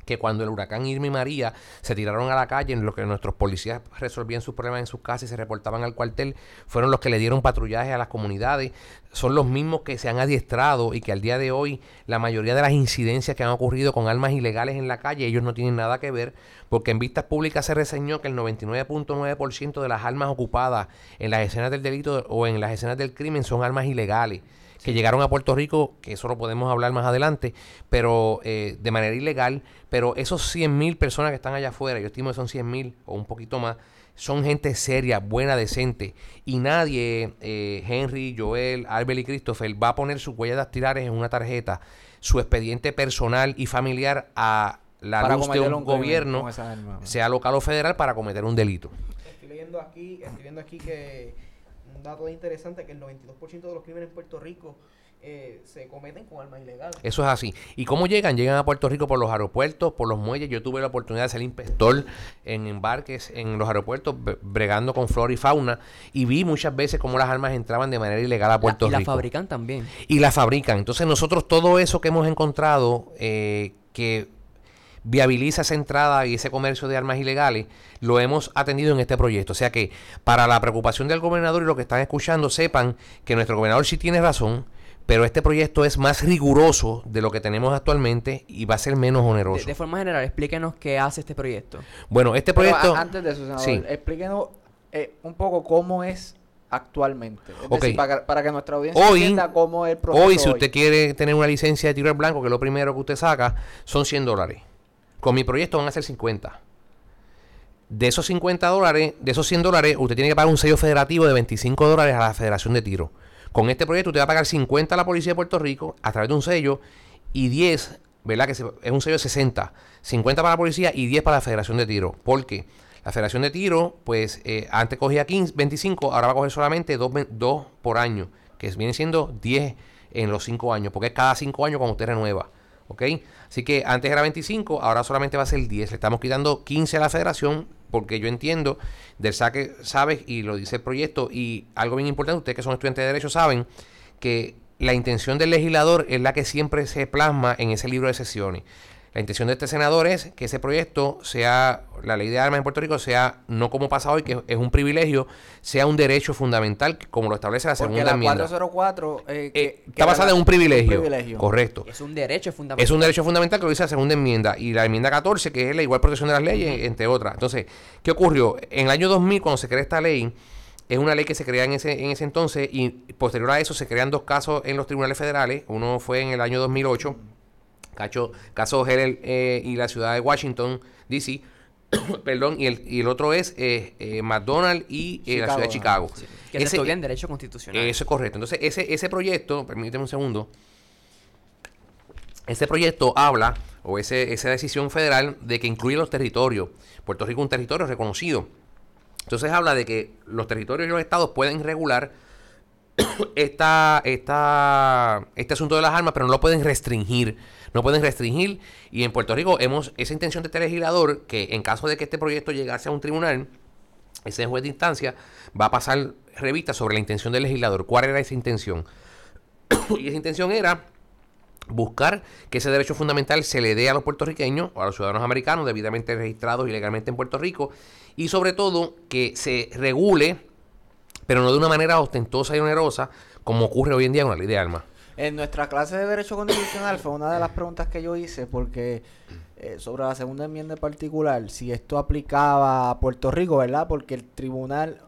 que cuando el huracán Irma y María se tiraron a la calle, en lo que nuestros policías resolvían sus problemas en sus casas y se reportaban al cuartel, fueron los que le dieron patrullaje a las comunidades, son los mismos que se han adiestrado y que al día de hoy la mayoría de las incidencias que han ocurrido con armas ilegales en la calle, ellos no tienen nada que ver, porque en vistas públicas se reseñó que el 99.9% de las armas ocupadas en las escenas del delito o en las escenas del crimen son armas ilegales que llegaron a Puerto Rico, que eso lo podemos hablar más adelante, pero eh, de manera ilegal, pero esos 100 mil personas que están allá afuera, yo estimo que son 100 mil o un poquito más, son gente seria, buena, decente, y nadie, eh, Henry, Joel, Albert y Christopher, va a poner sus huellas dactilares en una tarjeta, su expediente personal y familiar a la Para luz de un, un gobierno, sea local o federal, para cometer un delito. Estoy leyendo aquí, estoy viendo aquí que un dato interesante que el 92% de los crímenes en Puerto Rico eh, se cometen con armas ilegales. Eso es así. ¿Y cómo llegan? Llegan a Puerto Rico por los aeropuertos, por los muelles. Yo tuve la oportunidad de ser inspector en embarques en los aeropuertos, bre- bregando con flora y fauna, y vi muchas veces cómo las armas entraban de manera ilegal a Puerto y la Rico. fabrican también. y la fabrican. Entonces nosotros todo eso que hemos encontrado eh, que viabiliza esa entrada y ese comercio de armas ilegales, lo hemos atendido en este proyecto. O sea que para la preocupación del gobernador y lo que están escuchando, sepan que nuestro gobernador sí tiene razón, pero este proyecto es más riguroso de lo que tenemos actualmente y va a ser menos oneroso. de forma general, explíquenos qué hace este proyecto. Bueno, este proyecto... a- antes de eso, senador, Sí. explíquenos eh, un poco cómo es actualmente? Es Ok. decir, para, para que nuestra audiencia Hoy- entienda cómo es el proceso. Hoy, si usted quiere tener una licencia de tiro al blanco, que es lo primero que usted saca, son 100 dólares. Con mi proyecto van a ser 50. De esos 50 dólares, de esos 100 dólares, usted tiene que pagar un sello federativo de 25 dólares a la Federación de Tiro. Con este proyecto usted va a pagar 50 a la Policía de Puerto Rico a través de un sello y 10, ¿verdad? Que es un sello de 60. 50 para la policía y 10 para la Federación de Tiro. ¿Por qué? La Federación de Tiro, pues eh, antes cogía 15, 25, ahora va a coger solamente 2, por año, que viene siendo 10 en los 5 años, porque es cada 5 años cuando usted renueva. ¿Ok? Así que antes era 25, ahora solamente va a ser 10. Le estamos quitando 15 a la federación, porque yo entiendo del saque, sabes, y lo dice el proyecto, y algo bien importante, ustedes que son estudiantes de Derecho saben que la intención del legislador es la que siempre se plasma en ese libro de sesiones. La intención de este senador es que ese proyecto sea, la ley de armas en Puerto Rico sea, no como pasa hoy, que es un privilegio, sea un derecho fundamental, como lo establece la Porque segunda la enmienda. 404 eh, que- Eh, está basada en un privilegio. privilegio. Correcto. Es un derecho fundamental. Es un derecho fundamental que lo dice la segunda enmienda y la enmienda 14, que es la igual protección de las leyes, entre otras. Entonces, ¿qué ocurrió? En el año 2000, cuando se crea esta ley, es una ley que se crea en ese, en ese entonces y posterior a eso se crean dos casos en los tribunales federales. Uno fue en el año 2008, cacho, caso Heller eh, y la ciudad de Washington, D.C., (coughs) perdón, y el, y el otro es eh, eh, McDonald's y eh, la ciudad de Chicago. Que se Ese- en derecho constitucional. eso es correcto. Entonces, ese, ese proyecto, permíteme un segundo, ese proyecto habla, o ese, esa decisión federal, de que incluye los territorios. Puerto Rico es un territorio reconocido. Entonces habla de que los territorios y los estados pueden regular (coughs) esta, esta, este asunto de las armas, pero no lo pueden restringir. No pueden restringir. Y en Puerto Rico hemos esa intención de este legislador que en caso de que este proyecto llegase a un tribunal, ese juez de instancia va a pasar revista sobre la intención del legislador. ¿Cuál era esa intención? (coughs) y esa intención era buscar que ese derecho fundamental se le dé a los puertorriqueños o a los ciudadanos americanos debidamente registrados ilegalmente en Puerto Rico y sobre todo que se regule, pero no de una manera ostentosa y onerosa como ocurre hoy en día con la ley de armas. En nuestra clase de Derecho Constitucional fue una de las preguntas que yo hice porque eh, sobre la segunda enmienda en particular, si esto aplicaba a Puerto Rico, ¿verdad? Porque el tribunal,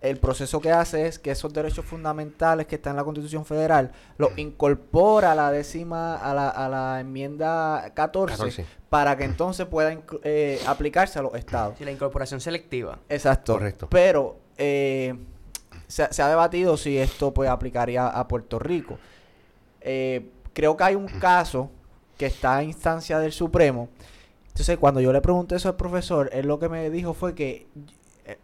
el proceso que hace es que esos derechos fundamentales que están en la Constitución Federal los incorpora a la décima, a la, a la enmienda 14, 14. para que entonces pueda eh, aplicarse a los estados. Sí, la incorporación selectiva. Exacto. Correcto. Pero eh, se, ha- se ha debatido si esto pues aplicaría a Puerto Rico. Eh, creo que hay un caso que está a instancia del Supremo. Entonces, cuando yo le pregunté eso al profesor, él lo que me dijo fue que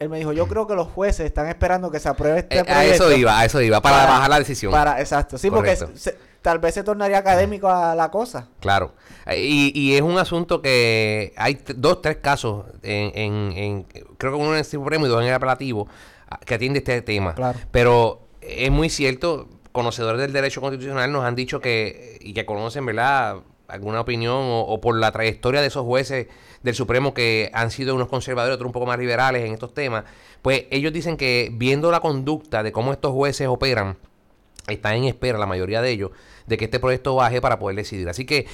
él me dijo, yo creo que los jueces están esperando que se apruebe este Eh, a proyecto eso iba, a eso iba, para, para- bajar la decisión. Para, exacto, sí, porque se- tal vez se tornaría académico a la cosa. Claro. Eh, Y, y es un asunto que hay dos, tres casos, en, en- en- creo que uno en el Supremo y dos en el apelativo, ah, que atiende este tema. Claro. Pero es muy cierto, conocedores del derecho constitucional nos han dicho que, y que conocen, ¿verdad?, alguna opinión o, o por la trayectoria de esos jueces del Supremo que han sido unos conservadores, otros un poco más liberales en estos temas, pues ellos dicen que viendo la conducta de cómo estos jueces operan, están en espera, la mayoría de ellos, de que este proyecto baje para poder decidir. Así que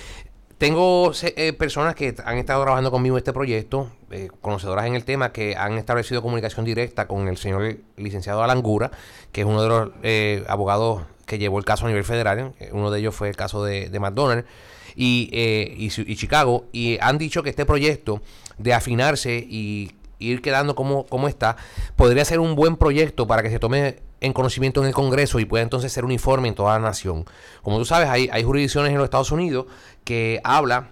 tengo eh, personas que han estado trabajando conmigo en este proyecto, eh, conocedoras en el tema, que han establecido comunicación directa con el señor licenciado Alangura, que es uno de los eh, abogados que llevó el caso a nivel federal. Eh, Uno de ellos fue el caso de, de McDonald's y, eh, y, y Chicago. Y han dicho que este proyecto de afinarse y ir quedando como, como está, podría ser un buen proyecto para que se tome en conocimiento en el Congreso y pueda entonces ser uniforme en toda la nación. Como tú sabes, hay, hay jurisdicciones en los Estados Unidos que habla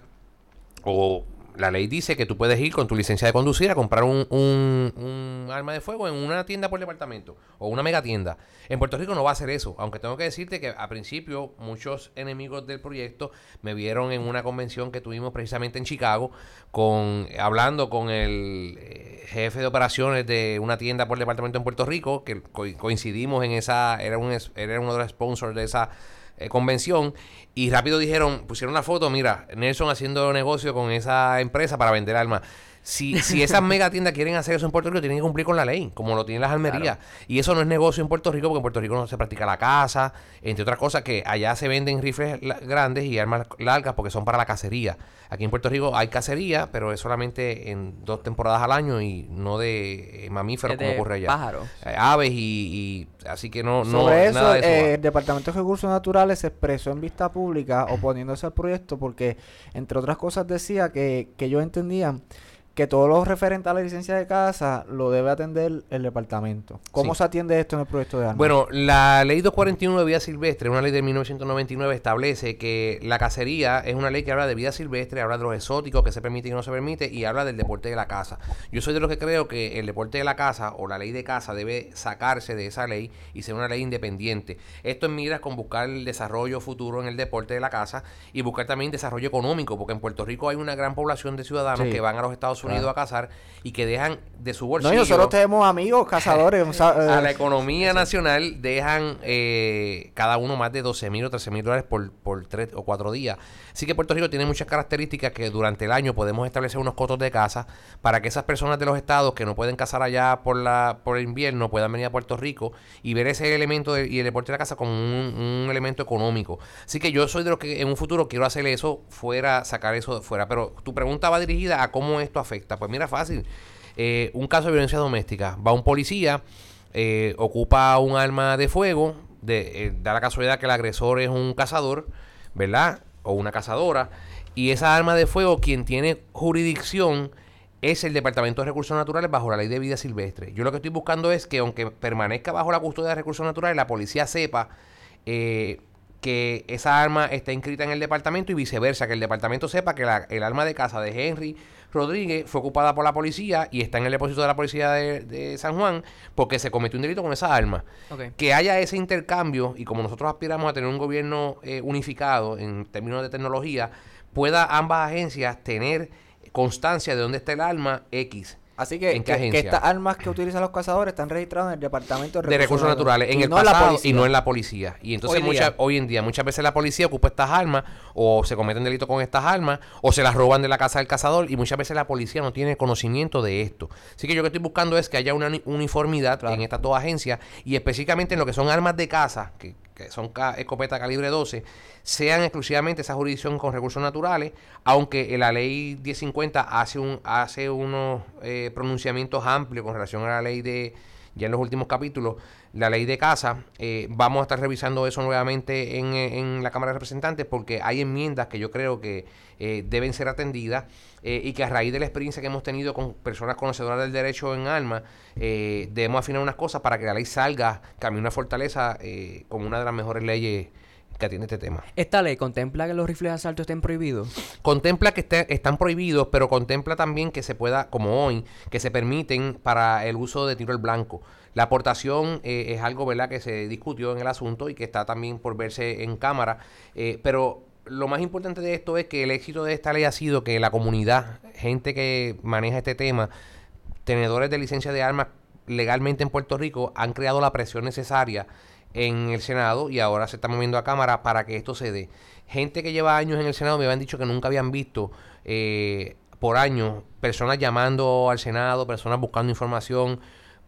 o la ley dice que tú puedes ir con tu licencia de conducir a comprar un, un- arma de fuego en una tienda por departamento o una mega tienda. En Puerto Rico no va a hacer eso, aunque tengo que decirte que a principio muchos enemigos del proyecto me vieron en una convención que tuvimos precisamente en Chicago con hablando con el eh, jefe de operaciones de una tienda por departamento en Puerto Rico, que co- coincidimos en esa, era, un, era uno de los sponsors de esa eh, convención y rápido dijeron, pusieron la foto, mira, Nelson haciendo negocio con esa empresa para vender armas. Si, si esas (laughs) mega tiendas quieren hacer eso en Puerto Rico, tienen que cumplir con la ley, como lo tienen las almerías. Y eso no es negocio en Puerto Rico, porque en Puerto Rico no se practica la caza, entre otras cosas, que allá se venden rifles grandes y armas largas porque son para la cacería. Aquí en Puerto Rico hay cacería, pero es solamente en dos temporadas al año y no de eh, mamíferos como ocurre allá. pájaros. Eh, aves y, y- así que no, no Sobre eso, nada de eso. va. eh, el Departamento de Recursos Naturales se expresó en vista pública oponiéndose al proyecto porque, entre otras cosas, decía que, que ellos entendían que todo lo referente a la licencia de casa lo debe atender el departamento. ¿Cómo Sí. se atiende esto en el proyecto de armas? Bueno, la ley 241 de vida silvestre, una ley de 1999, establece que la cacería es una ley que habla de vida silvestre, habla de los exóticos, que se permite y no se permite, y habla del deporte de la caza. Yo soy de los que creo que el deporte de la caza o la ley de caza debe sacarse de esa ley y ser una ley independiente. Esto en miras con buscar el desarrollo futuro en el deporte de la caza y buscar también desarrollo económico, porque en Puerto Rico hay una gran población de ciudadanos Sí, que van a los Estados Unidos claro. a cazar y que dejan de su no, bolsillo y nosotros tenemos amigos cazadores. (laughs) sea, a eh, la economía nacional dejan eh, cada uno más de 12 mil o 13 mil dólares por, por tres o cuatro días. Así que Puerto Rico tiene muchas características que durante el año podemos establecer unos cotos de caza para que esas personas de los estados que no pueden cazar allá por la por el invierno puedan venir a Puerto Rico y ver ese elemento y el deporte de la caza como un, un elemento económico. Así que yo soy de los que en un futuro quiero hacer eso fuera, sacar eso de fuera. Pero tu pregunta va dirigida a cómo esto afecta. Pues mira, fácil. Eh, un caso de violencia doméstica. Va un policía, eh, ocupa un arma de fuego, de, eh, da la casualidad que el agresor es un cazador, ¿verdad? O una cazadora. Y esa arma de fuego, quien tiene jurisdicción es el Departamento de Recursos Naturales bajo la ley de vida silvestre. Yo lo que estoy buscando es que aunque permanezca bajo la custodia de recursos naturales, la policía sepa eh, que esa arma está inscrita en el departamento y viceversa, que el departamento sepa que el arma de casa de Henry Rodríguez fue ocupada por la policía y está en el depósito de la policía de, de San Juan porque se cometió un delito con esa arma. Que haya ese intercambio y como nosotros aspiramos a tener un gobierno eh, unificado en términos de tecnología, pueda ambas agencias tener constancia de dónde está el arma X. así que, ¿en qué que- que agencia? estas armas que utilizan los cazadores están registradas en el Departamento de de recursos naturales en y el no en la pasado policía. y no en la policía. Y entonces Hoy mucha- día. hoy en día muchas veces la policía ocupa estas armas o se cometen delitos con estas armas o se las roban de la casa del cazador y muchas veces la policía no tiene conocimiento de esto. Así que yo lo que estoy buscando es que haya una uni- uniformidad Claro. en estas dos agencias y específicamente en lo que son armas de caza, que, que son ca- escopeta calibre 12, sean exclusivamente esa jurisdicción con recursos naturales, aunque la ley 1050 hace un hace unos eh, pronunciamientos amplios con relación a la ley de ya en los últimos capítulos, la ley de casa, eh, vamos a estar revisando eso nuevamente en, eh, en la Cámara de Representantes porque hay enmiendas que yo creo que eh, deben ser atendidas eh, y que a raíz de la experiencia que hemos tenido con personas conocedoras del derecho en alma, debemos afinar unas cosas para que la ley salga camino a fortaleza eh, como una de las mejores leyes que atiende este tema. ¿Esta ley contempla que los rifles de asalto estén prohibidos? Contempla que esté- están prohibidos, pero contempla también que se pueda, como hoy, que se permiten para el uso de tiro al blanco. La aportación eh, es algo, ¿verdad?, que se discutió en el asunto y que está también por verse en cámara. eh, pero lo más importante de esto es que el éxito de esta ley ha sido que la comunidad, gente que maneja este tema, tenedores de licencia de armas legalmente en Puerto Rico, han creado la presión necesaria en el Senado y ahora se está moviendo a Cámara para que esto se dé. Gente que lleva años en el Senado me habían dicho que nunca habían visto eh, por años personas llamando al Senado, personas buscando información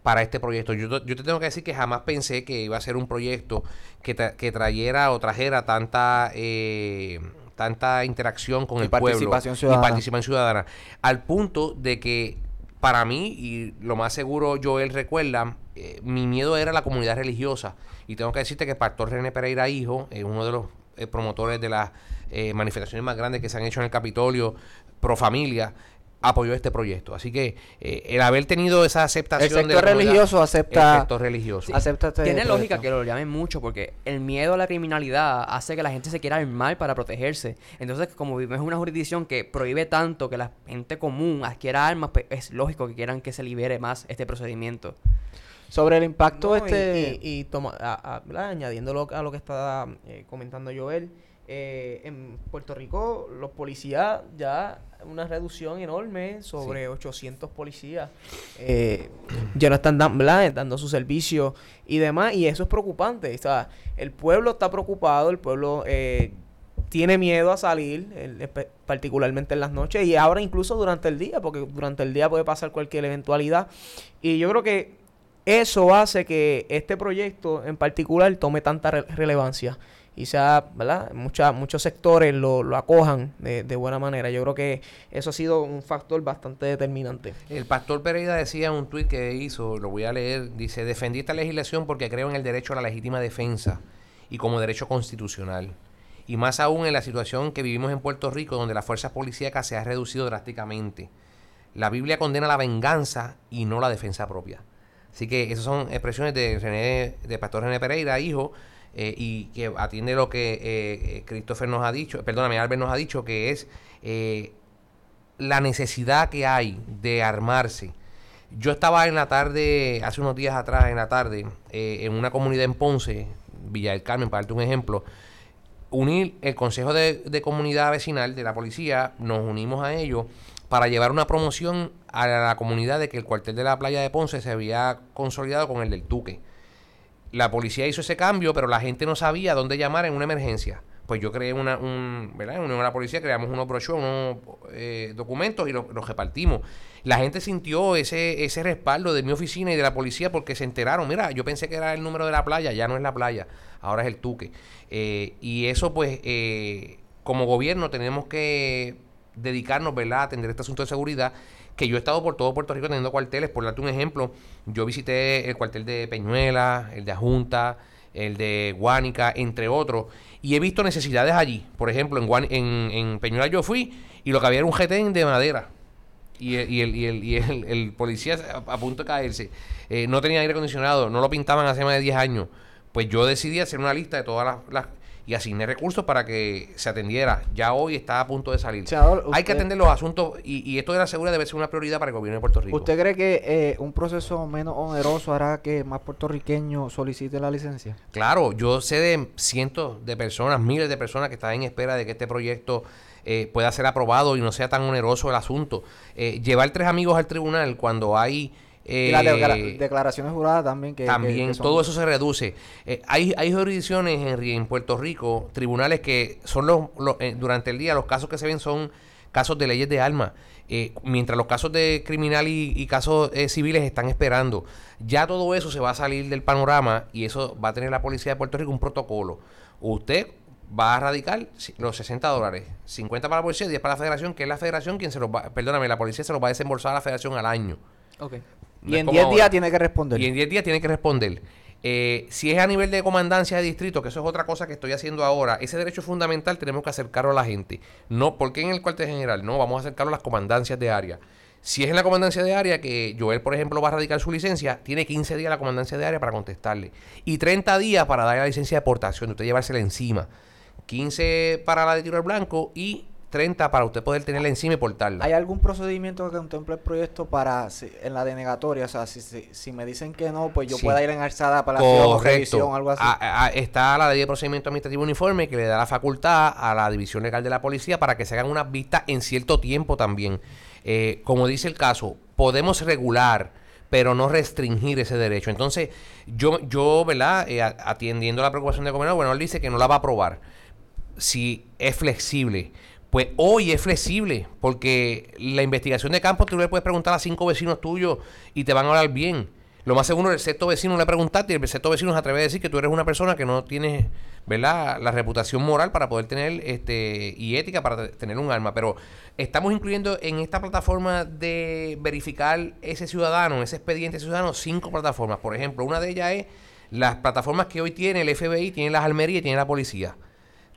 para este proyecto. Yo, te- yo te tengo que decir que jamás pensé que iba a ser un proyecto que, tra- que trayera o trajera tanta... eh, tanta interacción con Y el pueblo ciudadana. y participación ciudadana al punto de que para mí, y lo más seguro Joel recuerda, eh, mi miedo era la comunidad religiosa. Y tengo que decirte que el pastor René Pereira Hijo, eh, uno de los eh, promotores de las eh, manifestaciones más grandes que se han hecho en el Capitolio, pro familia, apoyó este proyecto. Así que eh, el haber tenido esa aceptación El de la sector comunidad- religioso acepta- el sector religioso. Acepta este Tiene proyecto. lógica que lo llamen mucho porque el miedo a la criminalidad hace que la gente se quiera armar para protegerse. Entonces, como vivimos en una jurisdicción que prohíbe tanto que la gente común adquiera armas, pues es lógico que quieran que se libere más este procedimiento. Sobre el impacto No, y- este... y, y toma- a- a- ¿verdad? añadiéndolo a lo que está eh, comentando Joel, eh, en Puerto Rico los policías ya una reducción enorme, sobre 800 policías (laughs) eh, ya no están dan- dando su servicio y demás, y eso es preocupante. O sea, el pueblo está preocupado, el pueblo eh, tiene miedo a salir, el- particularmente en las noches y ahora incluso durante el día, porque durante el día puede pasar cualquier eventualidad. Y yo creo que eso hace que este proyecto en particular tome tanta re- relevancia y sea, ¿verdad? Mucha- muchos sectores lo, lo acojan de, de buena manera. Yo creo que eso ha sido un factor bastante determinante. El pastor Pereira decía en un tuit que hizo, lo voy a leer, dice, defendí esta legislación porque creo en el derecho a la legítima defensa y como derecho constitucional. Y más aún en la situación que vivimos en Puerto Rico, donde la fuerza policíaca se ha reducido drásticamente. La Biblia condena la venganza y no la defensa propia. Así que esas son expresiones de de Pastor René Pereira, hijo, eh, y que atiende lo que eh, eh, Christopher nos ha dicho, perdóname, Albert nos ha dicho, que es la necesidad que hay de armarse. Yo estaba en la tarde, hace unos días atrás, en la tarde, en una comunidad en Ponce, Villa del Carmen, para darte un ejemplo, unir el Consejo de, de Comunidad Vecinal de la Policía, nos unimos a ellos para llevar una promoción a la comunidad de que el cuartel de la playa de Ponce se había consolidado con el del Tuque. La policía hizo ese cambio, pero la gente no sabía dónde llamar en una emergencia. Pues yo creé una, un, ¿verdad? En unión a la policía, creamos unos brochures, unos eh, documentos y los, los repartimos. La gente sintió ese, ese respaldo de mi oficina y de la policía porque se enteraron. Mira, yo pensé que era el número de la playa, ya no es la playa, ahora es el tuque. Eh, y eso, pues, eh, como gobierno tenemos que dedicarnos, ¿verdad?, a atender este asunto de seguridad. Que yo he estado por todo Puerto Rico teniendo cuarteles. Por darte un ejemplo, yo visité el cuartel de Peñuela, el de Ajunta, el de Guánica, entre otros. Y he visto necesidades allí. Por ejemplo, en, Guan- en, en Peñuela yo fui y lo que había era un jetén de madera. Y el, y el, y el, el- policía a, punto de caerse. Eh, no tenía aire acondicionado, no lo pintaban hace más de 10 años. Pues yo decidí hacer una lista de todas las- y asigné recursos para que se atendiera. Ya hoy está a punto de salir. Senador, Hay que atender los asuntos y, y esto de la seguridad debe ser una prioridad para el gobierno de Puerto Rico. ¿Usted cree que eh, un proceso menos oneroso hará que más puertorriqueños soliciten la licencia? Claro, yo sé de cientos de personas, miles de personas que están en espera de que este proyecto eh, pueda ser aprobado y no sea tan oneroso el asunto. Eh, llevar tres amigos al tribunal cuando hay... y las declara- eh, declaraciones juradas también. Que, que- también que son- todo eso se reduce. Eh, hay, hay jurisdicciones, en Puerto Rico, tribunales que son los, los- eh, durante el día, los casos que se ven son casos de leyes de armas, eh, mientras los casos de criminal y, y casos eh, civiles están esperando. Ya todo eso se va a salir del panorama y eso va a tener la policía de Puerto Rico un protocolo. Usted va a radicar los 60 dólares, 50 para la policía, 10 para la federación, que es la federación quien se los va, perdóname, la policía se los va a desembolsar a la federación al año. Ok. No Y en como 10 ahora. días tiene que responder. Y en 10 días tiene que responder. Eh, si es a nivel de comandancia de distrito, que eso es otra cosa que estoy haciendo ahora, ese derecho fundamental tenemos que acercarlo a la gente. No, porque en el cuartel general? No, vamos a acercarlo a las comandancias de área. Si es en la comandancia de área que Joel, por ejemplo, va a radicar su licencia, tiene 15 días la comandancia de área para contestarle. Y 30 días para darle la licencia de aportación, de usted llevársela encima. 15 para la de tiro al blanco y 30 para usted poder tenerla encima y portarla. ¿Hay algún procedimiento que contemple el proyecto para si- en la denegatoria? O sea, si, si, si me dicen que no, pues yo Sí. pueda ir en alzada apelación, Correcto. revisión, algo así. A- a- está la ley de procedimiento administrativo uniforme que le da la facultad a la división legal de la policía para que se hagan unas vistas en cierto tiempo también. Eh, como dice el caso, podemos regular pero no restringir ese derecho. Entonces, yo, yo ¿verdad? Eh, atendiendo la preocupación de gobernador, bueno, él dice que no la va a aprobar. Si es flexible. Pues hoy es flexible, porque la investigación de campo tú le puedes preguntar a cinco vecinos tuyos y te van a hablar bien. Lo más seguro, el sexto vecino le preguntaste y el sexto vecino se atreve a decir que tú eres una persona que no tienes, ¿verdad?, la reputación moral para poder tener este y ética para te- tener un arma. Pero estamos incluyendo en esta plataforma de verificar ese ciudadano, ese expediente ciudadano, cinco plataformas. Por ejemplo, una de ellas es las plataformas que hoy tiene el FBI, tiene las almerías y tiene la policía.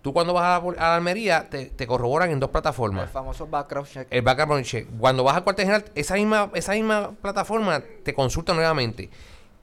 Tú cuando vas a la, almería te, te corroboran en dos el plataformas. famoso background check. El background check. Cuando vas al cuartel general, esa misma, esa misma plataforma te consulta nuevamente.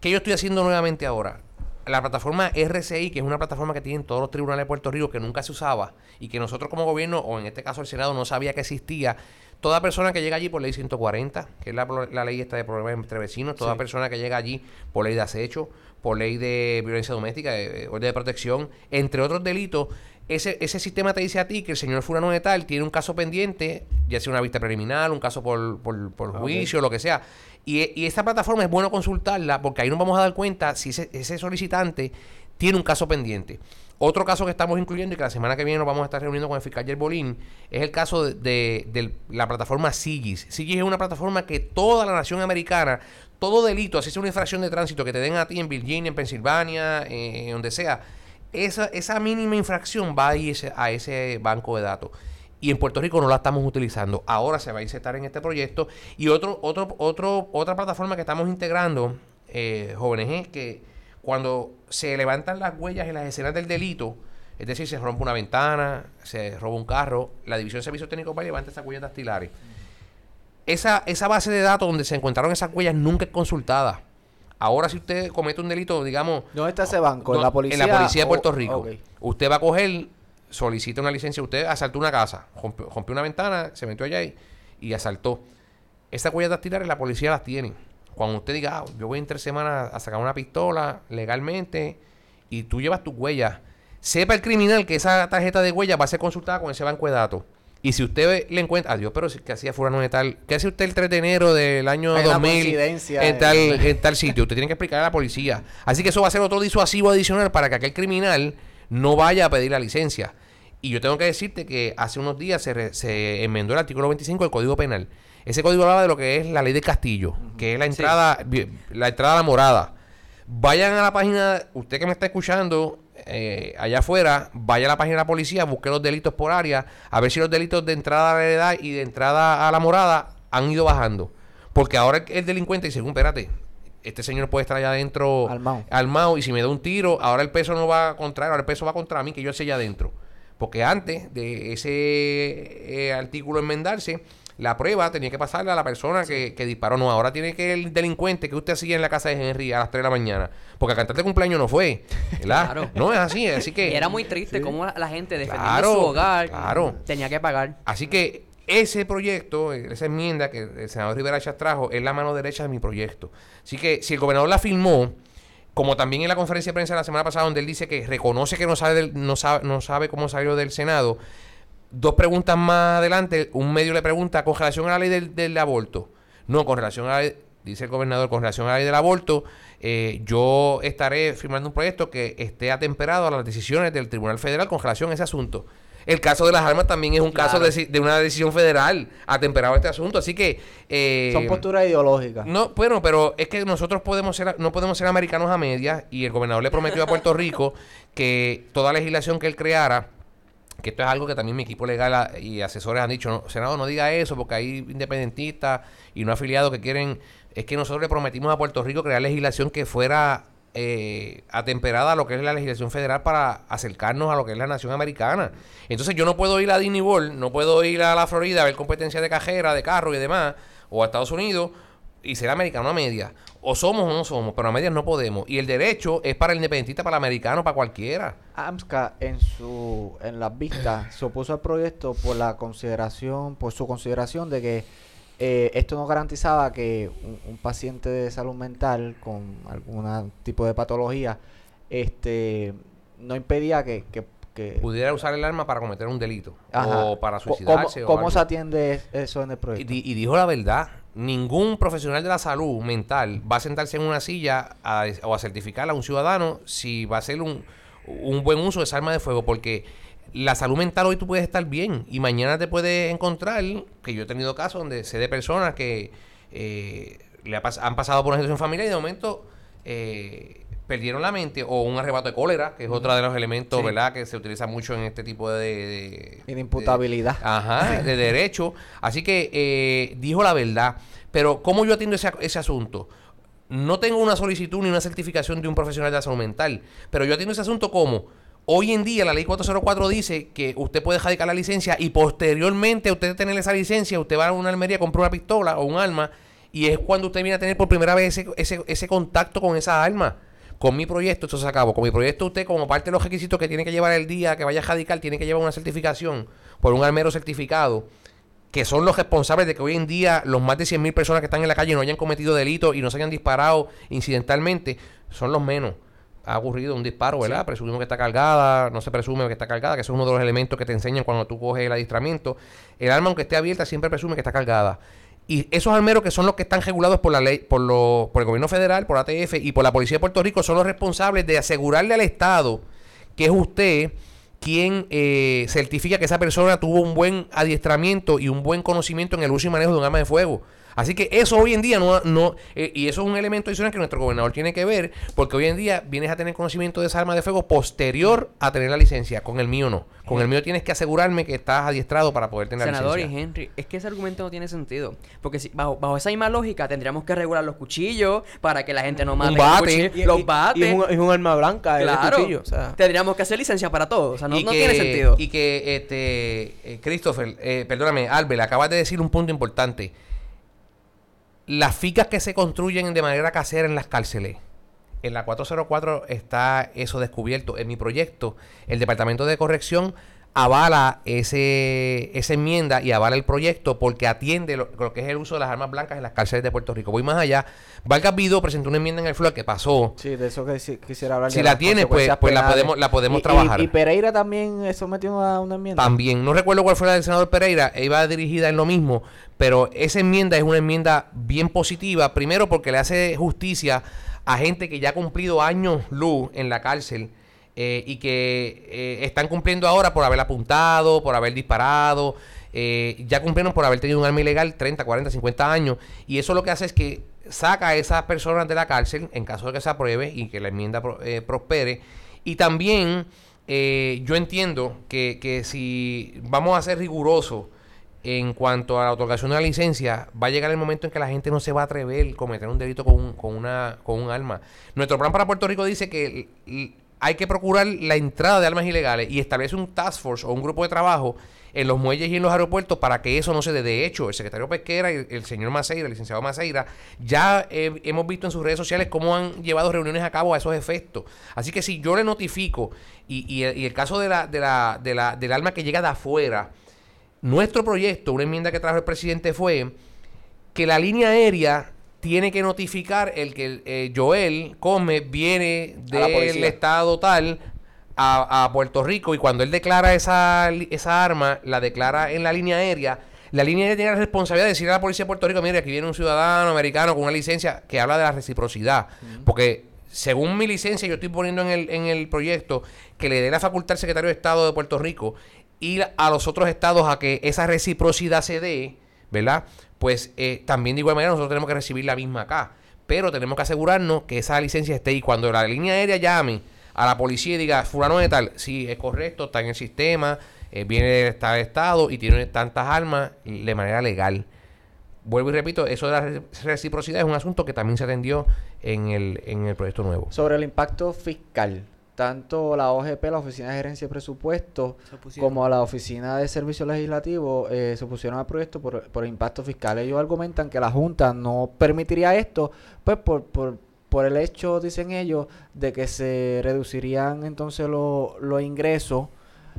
¿Qué yo estoy haciendo nuevamente ahora? La plataforma RCI, que es una plataforma que tienen todos los tribunales de Puerto Rico, que nunca se usaba y que nosotros como gobierno, o en este caso el Senado, no sabía que existía. Toda persona que llega allí por ley 140, que es la, la ley esta de problemas entre vecinos, toda Sí. persona que llega allí por ley de acecho, por ley de violencia doméstica, de, orden de protección, entre otros delitos, ese, ese sistema te dice a ti que el señor fulano de tal tiene un caso pendiente, ya sea una vista preliminar, un caso por, por, por Ah, juicio, lo que sea. Y, y esta plataforma es bueno consultarla porque ahí nos vamos a dar cuenta si ese, ese solicitante tiene un caso pendiente. Otro caso que estamos incluyendo y que la semana que viene nos vamos a estar reuniendo con el fiscal Yerbolín es el caso de, de- de la plataforma Sigis. Sigis es una plataforma que toda la nación americana, todo delito, así sea una infracción de tránsito que te den a ti en Virginia, en Pensilvania, eh, donde sea, esa, esa mínima infracción va a ir ese- a ese banco de datos. Y en Puerto Rico no la estamos utilizando. Ahora se va a insertar en este proyecto. Y otro, otro, otro, otra plataforma que estamos integrando, eh, jóvenes, es que cuando se levantan las huellas en las escenas del delito, es decir, se rompe una ventana, se roba un carro, la División de Servicios Técnicos va y levanta esas huellas dactilares. Esa, esa base de datos donde se encontraron esas huellas nunca es consultada. Ahora, si usted comete un delito, digamos, ¿Dónde está ese banco? ¿En no, la policía? En la policía de Puerto Rico. ok. Usted va a coger, solicita una licencia. Usted asaltó una casa, rompió, rompió una ventana, se metió allá y, y asaltó. Esas huellas dactilares la policía las tiene. Cuando usted diga, ah, yo voy en tres semanas a sacar una pistola legalmente y tú llevas tus huellas, sepa el criminal que esa tarjeta de huellas va a ser consultada con ese banco de datos. Y si usted le encuentra, adiós, pero si, ¿qué hacía fulano de tal? ¿Qué hace usted el 3 de enero del año Hay una 2000 coincidencia en tal, en tal sitio? Usted tiene que explicar a la policía. Así que eso va a ser otro disuasivo adicional para que aquel criminal no vaya a pedir la licencia. Y yo tengo que decirte que hace unos días se, re- se enmendó el artículo 25 del Código Penal. Ese código hablaba de lo que es la ley de Castillo, que es la entrada, la entrada a la morada. Vayan a la página, usted que me está escuchando eh, allá afuera, vaya a la página de la policía, busque los delitos por área, a ver si los delitos de entrada a la heredad y de entrada a la morada han ido bajando. Porque ahora el, el delincuente dice, "Um, espérate, este señor puede estar allá adentro Armado. armado y si me da un tiro, ahora el peso no va contra él, ahora el peso va contra mí, que yo esté allá adentro. Porque antes de ese eh, artículo enmendarse, la prueba tenía que pasarle a la persona que, que disparó. No, ahora tiene que el delincuente que usted hacía en la casa de Henry a las 3 de la mañana. Porque a cantar de cumpleaños no fue. ¿verdad? (laughs) Claro. No es así, así que... Y era muy triste cómo la, la gente defendiendo Claro, su hogar claro. tenía que pagar. Así que ese proyecto, esa enmienda que el senador Rivera Chávez trajo, es la mano derecha de mi proyecto. Así que si el gobernador la firmó, como también en la conferencia de prensa de la semana pasada, donde él dice que reconoce que no sabe, del- no sabe, no sabe cómo salió del Senado, dos preguntas más adelante, un medio le pregunta con relación a la ley del, del aborto. No, con relación a la ley, dice el gobernador, con relación a la ley del aborto, eh, yo estaré firmando un proyecto que esté atemperado a las decisiones del Tribunal Federal con relación a ese asunto. El caso de las armas también es un caso de, de una decisión federal atemperado a este asunto. Así que... eh, Son posturas ideológicas. no, bueno, pero es que nosotros podemos ser, no podemos ser americanos a medias y el gobernador le prometió a Puerto Rico que toda legislación que él creara, que esto es algo que también mi equipo legal y asesores han dicho, no, Senado, no diga eso porque hay independentistas y no afiliados que quieren, es que nosotros le prometimos a Puerto Rico crear legislación que fuera eh, atemperada a lo que es la legislación federal para acercarnos a lo que es la nación americana. Entonces yo no puedo ir a Disney World, no puedo ir a la Florida a ver competencia de cajera, de carro y demás, o a Estados Unidos y ser americano a media. O somos o no somos, pero a medias no podemos. Y el derecho es para el independentista, para el americano, para cualquiera. AMSCA en su en las vistas se opuso al proyecto por la consideración por su consideración de que eh, esto no garantizaba que un, un paciente de salud mental con algún tipo de patología este no impedía que, que- que- Pudiera usar el arma para cometer un delito Ajá. o para Co- ¿Cómo, suicidarse. o cómo se atiende eso en el proyecto? y dijo la verdad. Ningún profesional de la salud mental va a sentarse en una silla a- o a certificar a un ciudadano si va a hacer un, un buen uso de esa arma de fuego. Porque la salud mental hoy tú puedes estar bien y mañana te puedes encontrar, que yo he tenido casos donde sé de personas que eh, le ha han pasado por una situación familiar y de momento eh, perdieron la mente o un arrebato de cólera, que es otro de los elementos, Sí. ¿verdad? Que se utiliza mucho en este tipo de... de- de imputabilidad. Ajá, de derecho. Así que eh, dijo la verdad. Pero ¿cómo yo atiendo ese, ese asunto? No tengo una solicitud ni una certificación de un profesional de la salud mental. Pero yo atiendo ese asunto como... Hoy en día la ley 404 dice que usted puede radicar la licencia y posteriormente a usted tener esa licencia, usted va a una almería, compra una pistola o un arma y es cuando usted viene a tener por primera vez ese, ese, ese contacto con esa arma. Con mi proyecto, esto se acabó. Con mi proyecto, usted, como parte de los requisitos que tiene que llevar el día que vaya a radical, tiene que llevar una certificación por un armero certificado, que son los responsables de que hoy en día los más de 100.000 personas que están en la calle no hayan cometido delitos y no se hayan disparado incidentalmente, son los menos. Ha ocurrido un disparo, ¿verdad? Presumimos que está cargada, no se presume que está cargada, que eso es uno de los elementos que te enseñan cuando tú coges el adiestramiento. El arma, aunque esté abierta, siempre presume que está cargada. Y esos armeros que son los que están regulados por la ley, por, lo, por el gobierno federal, por ATF y por la Policía de Puerto Rico, son los responsables de asegurarle al Estado que es usted quien eh, certifica que esa persona tuvo un buen adiestramiento y un buen conocimiento en el uso y manejo de un arma de fuego. Así que eso hoy en día no, no eh, y eso es un elemento adicional que nuestro gobernador tiene que ver, porque hoy en día vienes a tener conocimiento de esa arma de fuego posterior a tener la licencia. Con el mío no. Con el mío tienes que asegurarme que estás adiestrado para poder tener Senador la y licencia. Henry, es que ese argumento no tiene sentido. Porque si, bajo, bajo esa misma lógica tendríamos que regular los cuchillos para que la gente no mate con bate. cuchillo, los bates. Y es un, es un arma blanca, el claro. cuchillo. O sea, Tendríamos que hacer licencia para todo. O sea, no, y no que, tiene sentido. Y que, este, eh, Christopher, eh, perdóname, Albert, acabas de decir un punto importante. Las ficas que se construyen de manera casera en las cárceles. En la 404 está eso descubierto. En mi proyecto, el Departamento de Corrección avala ese, esa enmienda y avala el proyecto porque atiende lo, lo que es el uso de las armas blancas en las cárceles de Puerto Rico. Voy más allá. Vargas Vido presentó una enmienda en el FLOR que pasó. Sí, de eso que sí- quisiera hablar. Si la tiene, pues- pues la podemos- la podemos Y- trabajar. Y, Pereira también sometió a una enmienda. También, no recuerdo cuál fue la del senador Pereira, iba dirigida en lo mismo, pero esa enmienda es una enmienda bien positiva, primero porque le hace justicia a gente que ya ha cumplido años luz en la cárcel eh, y que eh, están cumpliendo ahora por haber apuntado, por haber disparado, eh, ya cumplieron por haber tenido un arma ilegal 30, 40, 50 años, y eso lo que hace es que saca a esas personas de la cárcel en caso de que se apruebe y que la enmienda pro- eh, prospere, y también yo entiendo que, que si vamos a ser rigurosos en cuanto a la otorgación de la licencia, va a llegar el momento en que la gente no se va a atrever a cometer un delito con un, con una, con un arma. Nuestro plan para Puerto Rico dice que hay que procurar la entrada de armas ilegales y establece un task force o un grupo de trabajo en los muelles y en los aeropuertos para que eso no se dé. De hecho, el secretario Pesquera y el, señor Maceira, el licenciado Maceira, ya eh, hemos visto en sus redes sociales cómo han llevado reuniones a cabo a esos efectos. Así que si yo le notifico, y, y el, y el caso de la, de la, de la, del arma que llega de afuera, nuestro proyecto, una enmienda que trajo el presidente fue que la línea aérea tiene que notificar el que eh, Joel Come viene del estado tal a, a Puerto Rico y cuando él declara esa, esa arma, la declara en la línea aérea, la línea aérea tiene la responsabilidad de decirle a la policía de Puerto Rico, mire, aquí viene un ciudadano americano con una licencia que habla de la reciprocidad. Porque según mi licencia, yo estoy poniendo en el, en el proyecto que le dé la facultad al secretario de Estado de Puerto Rico ir a los otros estados a que esa reciprocidad se dé, ¿verdad? Pues eh, también de igual manera nosotros tenemos que recibir la misma acá. Pero tenemos que asegurarnos que esa licencia esté y cuando la línea aérea llame a la policía y diga, fulano de tal, sí, es correcto, está en el sistema, eh, viene de estado y tiene tantas armas de manera legal. Vuelvo y repito, eso de la re- reciprocidad es un asunto que también se atendió en el, en el proyecto nuevo. Sobre el impacto fiscal, tanto la OGP, la Oficina de Gerencia y Presupuesto, Se pusieron. como la Oficina de Servicios Legislativos eh, se opusieron al proyecto por, por impacto fiscal. Ellos argumentan que la Junta no permitiría esto, pues por, por, por el hecho, dicen ellos, de que se reducirían entonces lo- los ingresos,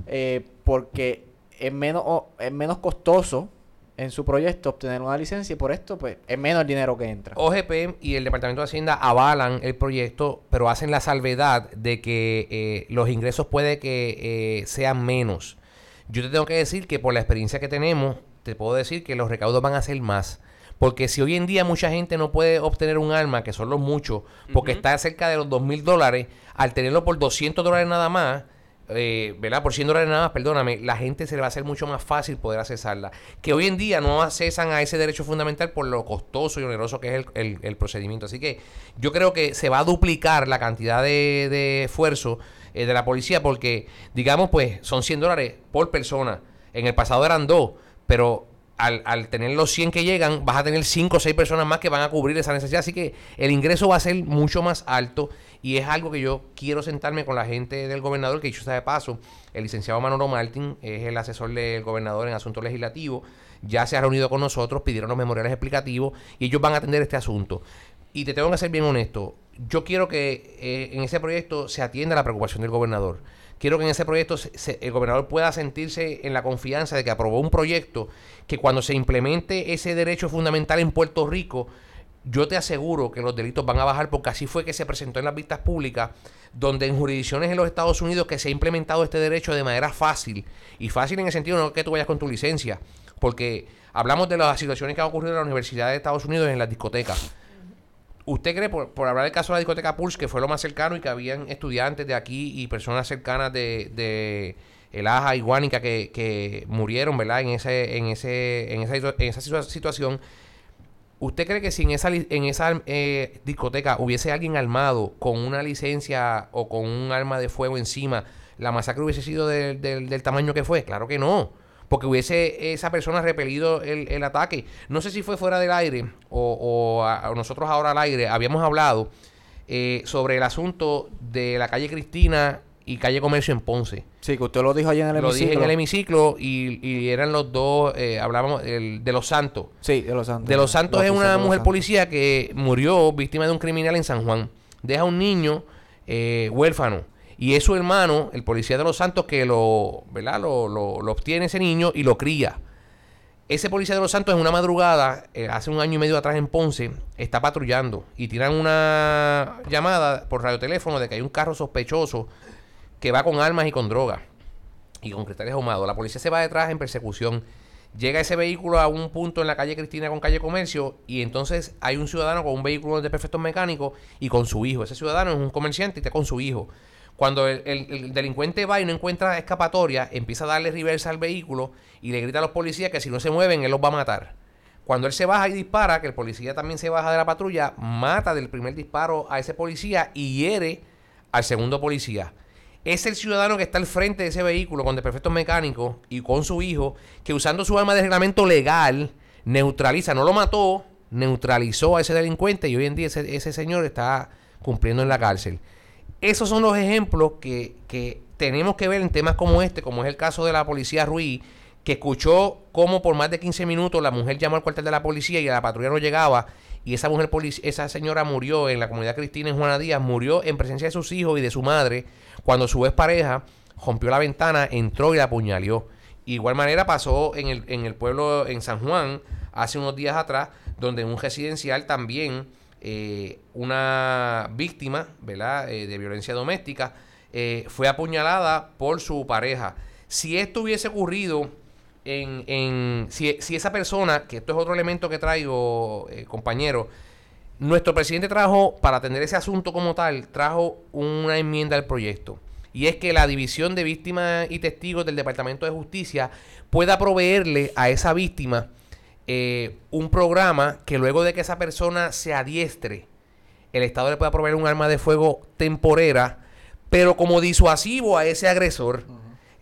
eh, porque es menos, es menos costoso en su proyecto obtener una licencia y por esto pues es menos el dinero que entra. OGP y el Departamento de Hacienda avalan el proyecto, pero hacen la salvedad de que eh, los ingresos puede que eh, sean menos. Yo te tengo que decir que por la experiencia que tenemos, te puedo decir que los recaudos van a ser más. Porque si hoy en día mucha gente no puede obtener un arma, que son los muchos, porque está cerca de los dos mil dólares, al tenerlo por 200 dólares nada más, eh, ¿verdad? Por 100 dólares nada más, perdóname, la gente se le va a hacer mucho más fácil poder accesarla. Que hoy en día no accesan a ese derecho fundamental por lo costoso y oneroso que es el, el- procedimiento. Así que yo creo que se va a duplicar la cantidad de, de esfuerzo eh, de la policía porque, digamos, pues son 100 dólares por persona. En el pasado eran dos, pero al, al tener los 100 que llegan, vas a tener 5 o 6 personas más que van a cubrir esa necesidad. Así que el ingreso va a ser mucho más alto y es algo que yo quiero sentarme con la gente del gobernador, que dicho sea de paso, el licenciado Manolo Martín es el asesor del gobernador en asuntos legislativos, ya se ha reunido con nosotros, pidieron los memoriales explicativos y ellos van a atender este asunto. Y te tengo que ser bien honesto, yo quiero que eh, en ese proyecto se atienda la preocupación del gobernador. Quiero que en ese proyecto se- se- el gobernador pueda sentirse en la confianza de que aprobó un proyecto que cuando se implemente ese derecho fundamental en Puerto Rico, yo te aseguro que los delitos van a bajar porque así fue que se presentó en las vistas públicas, donde en jurisdicciones en los Estados Unidos que se ha implementado este derecho de manera fácil, y fácil en el sentido no que tú vayas con tu licencia, porque hablamos de las situaciones que han ocurrido en la Universidad de Estados Unidos en las discotecas. ¿Usted cree, por, por hablar del caso de la discoteca Pulse, que fue lo más cercano y que habían estudiantes de aquí y personas cercanas de, de el Aja y Guánica que, que murieron, ¿verdad? En ese, en ese, en esa, en esa situa- situación. ¿Usted cree que si en esa, en esa eh, discoteca hubiese alguien armado con una licencia o con un arma de fuego encima, la masacre hubiese sido del- del- del tamaño que fue? Claro que no. Porque hubiese esa persona repelido el, el ataque. No sé si fue fuera del aire o, o o nosotros ahora al aire habíamos hablado eh, sobre el asunto de la calle Cristina y calle Comercio en Ponce. Sí, que usted lo dijo allá en el Lo dije hemiciclo. en el hemiciclo y, y eran los dos, eh, hablábamos el- de los santos. Sí, de los Santos. De los Santos es una mujer policía que murió víctima de un criminal en San Juan. Deja un niño eh, huérfano. Y es su hermano, el policía de los Santos, que lo, ¿verdad? Lo, lo- lo obtiene ese niño y lo cría. Ese policía de los Santos en una madrugada, eh, hace un año y medio atrás en Ponce, está patrullando y tiran una llamada por radioteléfono de que hay un carro sospechoso que va con armas y con drogas y con cristales ahumados. La policía se va detrás en persecución. Llega ese vehículo a un punto en la calle Cristina con calle Comercio y entonces hay un ciudadano con un vehículo de perfectos mecánicos y con su hijo. Ese ciudadano es un comerciante y está con su hijo. Cuando el, el- el delincuente va y no encuentra escapatoria, empieza a darle reversa al vehículo y le grita a los policías que si no se mueven, él los va a matar. Cuando él se baja y dispara, que el policía también se baja de la patrulla, mata del primer disparo a ese policía y hiere al segundo policía. Es el ciudadano que está al frente de ese vehículo con desperfectos mecánicos y con su hijo, que usando su arma de reglamento legal, neutraliza, no lo mató, neutralizó a ese delincuente y hoy en día ese, ese señor está cumpliendo en la cárcel. Esos son los ejemplos que, que tenemos que ver en temas como este, como es el caso de la policía Ruiz, que escuchó cómo por más de 15 minutos la mujer llamó al cuartel de la policía y la patrulla no llegaba y esa mujer esa señora murió en la comunidad cristina en Juana Díaz, murió en presencia de sus hijos y de su madre cuando su pareja rompió la ventana, entró y la apuñaleó. Igual manera pasó en el, en el pueblo, en San Juan, hace unos días atrás, donde en un residencial también eh, una víctima. Eh, de violencia doméstica eh, fue apuñalada por su pareja. Si esto hubiese ocurrido en, en si, si esa persona, que esto es otro elemento que traigo, eh, compañero, nuestro presidente trajo, para atender ese asunto como tal, trajo una enmienda al proyecto. Y es que la División de Víctimas y Testigos del Departamento de Justicia pueda proveerle a esa víctima eh, un programa que luego de que esa persona se adiestre, el Estado le pueda proveer un arma de fuego temporera, pero como disuasivo a ese agresor.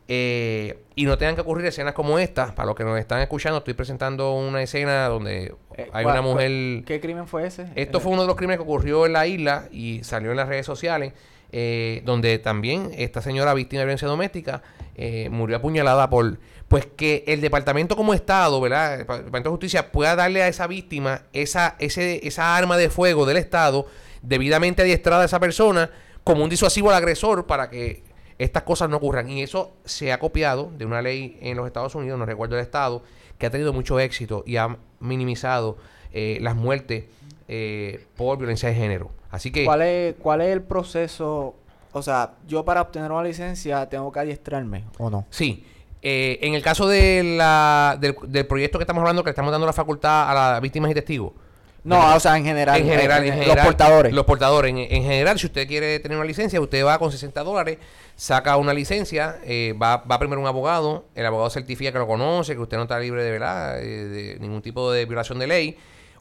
Eh, y no tengan que ocurrir escenas como esta. Para los que nos están escuchando, estoy presentando una escena donde Eh, hay ¿cuál- una mujer... ¿Qué crimen fue ese? Esto Eh, fue uno de los crímenes que ocurrió en la isla y salió en las redes sociales, eh, donde también esta señora víctima de violencia doméstica eh, murió apuñalada por... Pues que el departamento como Estado, ¿verdad? El Departamento de Justicia pueda darle a esa víctima esa, ese, esa arma de fuego del Estado debidamente adiestrada a esa persona como un disuasivo al agresor para que estas cosas no ocurran. Y eso se ha copiado de una ley en los Estados Unidos, no recuerdo el Estado, que ha tenido mucho éxito y ha minimizado eh, las muertes eh, por violencia de género. Así que ¿Cuál es, ¿Cuál es el proceso? O sea, yo para obtener una licencia tengo que adiestrarme o no. sí. eh, en el caso de la, del, del proyecto que estamos hablando, que le estamos dando la facultad a las víctimas y testigos. No, o sea, en general. en general, eh, en eh, general, Los portadores. Los portadores. En, en general, si usted quiere tener una licencia, usted va con 60 dólares, saca una licencia, eh, va, va primero un abogado, el abogado certifica que lo conoce, que usted no está libre de verdad, eh, de ningún tipo de violación de ley.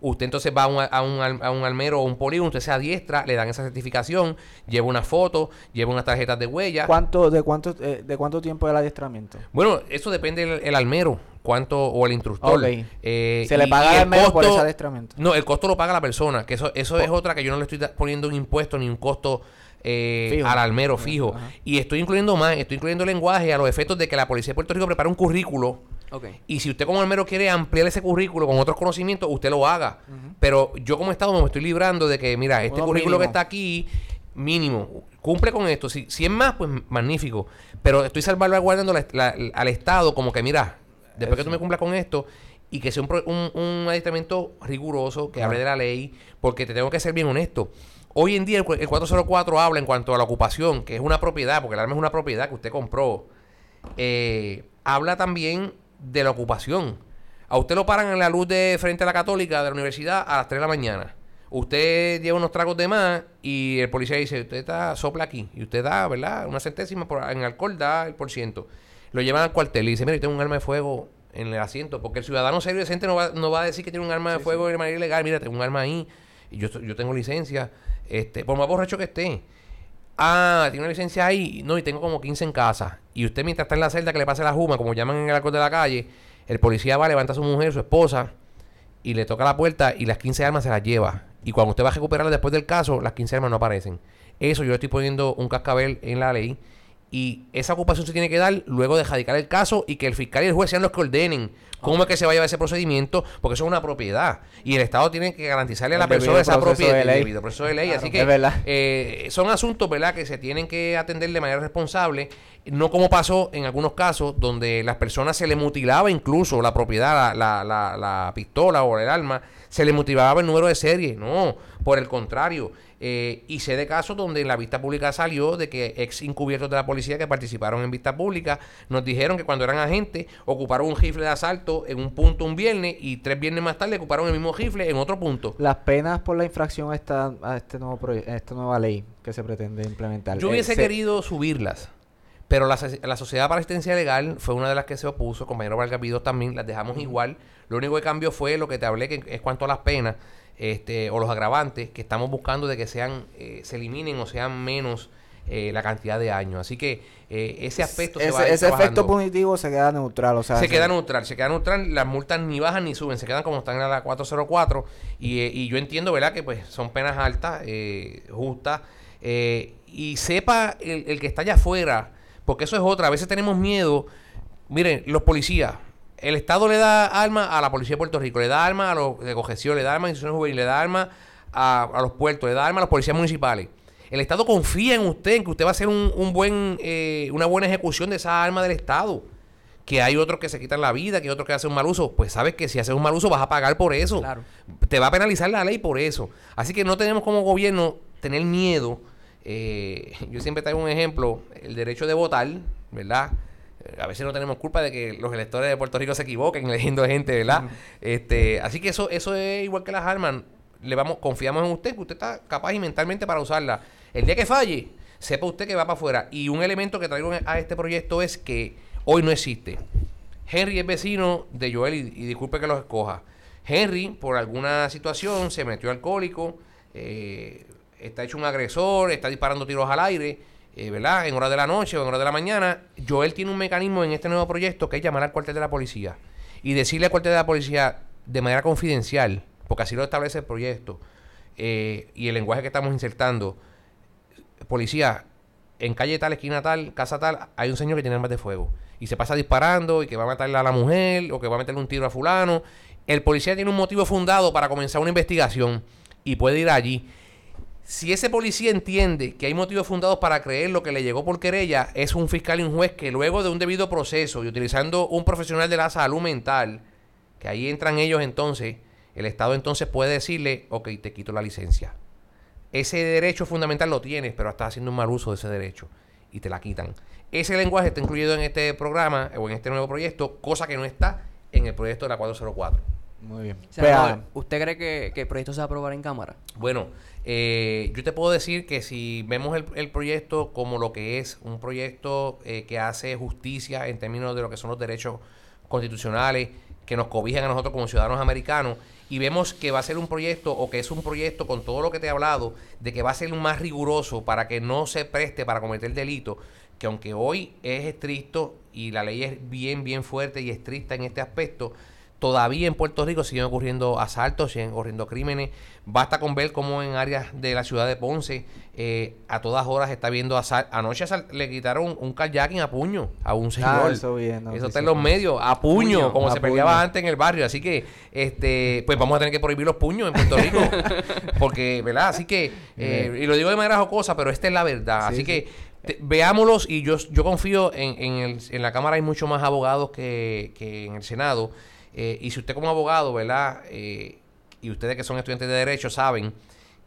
Usted entonces va a un, a un, al- a un almero o un polígono, usted se adiestra, le dan esa certificación, lleva una foto, lleva unas tarjetas de huella. ¿Cuánto, de, cuánto, eh, ¿De cuánto tiempo el adiestramiento? Bueno, eso depende del el almero, cuánto, o el instructor. Eh, Se le paga el almero por costo- ese adiestramiento. No, el costo lo paga la persona, que eso, eso es otra que yo no le estoy poniendo un impuesto ni un costo eh, al almero fijo. Ajá. Y estoy incluyendo más, estoy incluyendo lenguaje a los efectos de que la Policía de Puerto Rico prepara un currículo Y si usted como almero quiere ampliar ese currículo con otros conocimientos, usted lo haga. Pero yo como Estado me estoy librando de que, mira, este Uno currículo que está aquí, mínimo, cumple con esto. Si, si es más, pues magnífico. Pero estoy salvaguardando la- la- al Estado como que, mira, después que tú me cumplas con esto y que sea un, un, un adiestramiento riguroso, que hable de la ley, porque te tengo que ser bien honesto. Hoy en día el, el 404 habla en cuanto a la ocupación, que es una propiedad, porque el arma es una propiedad que usted compró. Eh, habla también de la ocupación. A usted lo paran en la luz de frente a la católica de la universidad a las 3 de la mañana. Usted lleva unos tragos de más y el policía dice, usted está sopla aquí. Y usted da, ¿verdad? Una centésima por, en alcohol da el por ciento. Lo llevan al cuartel y dice, mira, yo tengo un arma de fuego en el asiento. Porque el ciudadano serio y decente no va, no va a decir que tiene un arma de fuego de manera ilegal. Mira, tengo un arma ahí y yo, yo tengo licencia. Este, por más borracho que esté. Ah, tiene una licencia ahí. No, y tengo como 15 en casa. Y usted mientras está en la celda que le pase la juma, como llaman en el alcohol de la calle, el policía va, levanta a su mujer, su esposa, y le toca la puerta y las 15 armas se las lleva. Y cuando usted va a recuperarlas después del caso, las 15 armas no aparecen. Eso yo estoy poniendo un cascabel en la ley. Y esa ocupación se tiene que dar luego de radicar el caso y que el fiscal y el juez sean los que ordenen cómo es que se va a llevar ese procedimiento, porque eso es una propiedad. Y el Estado tiene que garantizarle a la El persona esa propiedad. de el ley. debido proceso de ley. Claro, Así que eh, son asuntos, ¿verdad?, que se tienen que atender de manera responsable, no como pasó en algunos casos donde las personas se le mutilaba incluso la propiedad, la, la, la, la pistola o el arma, se le mutilaba el número de serie, no, por el contrario. Eh, y sé de casos donde en la vista pública salió de que ex encubiertos de la policía que participaron en vista pública nos dijeron que cuando eran agentes ocuparon un rifle de asalto en un punto un viernes y tres viernes más tarde ocuparon el mismo rifle en otro punto. Las penas por la infracción a esta, a este nuevo a esta nueva ley que se pretende implementar. Yo eh, hubiese se- querido subirlas, pero la, la Sociedad para Asistencia Legal fue una de las que se opuso, compañero Vargas Vidó también, las dejamos igual. Lo único que cambió fue lo que te hablé, que es cuanto a las penas este, o los agravantes, que estamos buscando de que sean eh, se eliminen o sean menos eh, la cantidad de años. Así que eh, ese aspecto se ese, va ese efecto punitivo se queda neutral. O sea, Se queda neutral, se queda neutral, las multas ni bajan ni suben, se quedan como están en la 404 y, eh, y yo entiendo, ¿verdad? Que pues son penas altas, justas eh, y sepa el, el que está allá afuera, porque eso es otra, a veces tenemos miedo, miren, los policías, el Estado le da armas a la Policía de Puerto Rico, le da armas a los de cogeción, le da armas a instituciones juveniles, le da armas a, a los puertos, le da armas a los policías municipales. El Estado confía en usted, en que usted va a hacer un, un buen, eh, una buena ejecución de esa arma del Estado que hay otros que se quitan la vida, que hay otros que hacen un mal uso, pues sabes que si haces un mal uso vas a pagar por eso. Claro. Te va a penalizar la ley por eso. Así que no tenemos como gobierno tener miedo. Eh, yo siempre traigo un ejemplo, el derecho de votar, ¿verdad? A veces no tenemos culpa de que los electores de Puerto Rico se equivoquen (laughs) eligiendo gente, ¿verdad? este, así que eso, eso es igual que las armas. Le vamos, confiamos en usted, que usted está capaz y mentalmente para usarla. El día que falle, sepa usted que va para afuera. Y un elemento que traigo a este proyecto es que hoy no existe. Henry es vecino de Joel y, y disculpe que los escoja. Henry, por alguna situación, se metió alcohólico, eh, está hecho un agresor, está disparando tiros al aire, eh, ¿verdad? En horas de la noche o en horas de la mañana. Joel tiene un mecanismo en este nuevo proyecto que es llamar al cuartel de la policía y decirle al cuartel de la policía de manera confidencial, porque así lo establece el proyecto eh, y el lenguaje que estamos insertando. Policía, en calle tal, esquina tal, casa tal, hay un señor que tiene armas de fuego. Y se pasa disparando y que va a matarle a la mujer o que va a meterle un tiro a fulano. El policía tiene un motivo fundado para comenzar una investigación y puede ir allí. Si ese policía entiende que hay motivos fundados para creer lo que le llegó por querella, es un fiscal y un juez que luego de un debido proceso y utilizando un profesional de la salud mental, que ahí entran ellos entonces, el Estado entonces puede decirle, ok, te quito la licencia. Ese derecho fundamental lo tienes, pero estás haciendo un mal uso de ese derecho y te la quitan. Ese lenguaje está incluido en este programa o en este nuevo proyecto, cosa que no está en el proyecto de la 404. Muy bien. Senador, Pues, ¿usted cree que, que el proyecto se va a aprobar en Cámara? Bueno, eh, yo te puedo decir que si vemos el, el proyecto como lo que es, un proyecto eh, que hace justicia en términos de lo que son los derechos constitucionales, que nos cobijan a nosotros como ciudadanos americanos, y vemos que va a ser un proyecto o que es un proyecto con todo lo que te he hablado, de que va a ser un más riguroso para que no se preste para cometer delito, que aunque hoy es estricto y la ley es bien, bien fuerte y estricta en este aspecto, todavía en Puerto Rico siguen ocurriendo asaltos, siguen ocurriendo crímenes. Basta con ver cómo en áreas de la ciudad de Ponce eh, a todas horas está viendo asaltos. Anoche asal- le quitaron un kayaking a puño a un señor. Ah, eso en Eso está en los medios, a puño, Puño, como a se peleaba puño. antes en el barrio. Así que, este, pues vamos a tener que prohibir los puños en Puerto Rico. (laughs) porque, ¿verdad? Así que, eh, y lo digo de manera jocosa, pero esta es la verdad. Sí, Así sí. que te- veámoslos y yo, yo confío en, en, el- en la Cámara hay mucho más abogados que, que en el Senado. Eh, y si usted como abogado, ¿verdad? Eh, y ustedes que son estudiantes de Derecho saben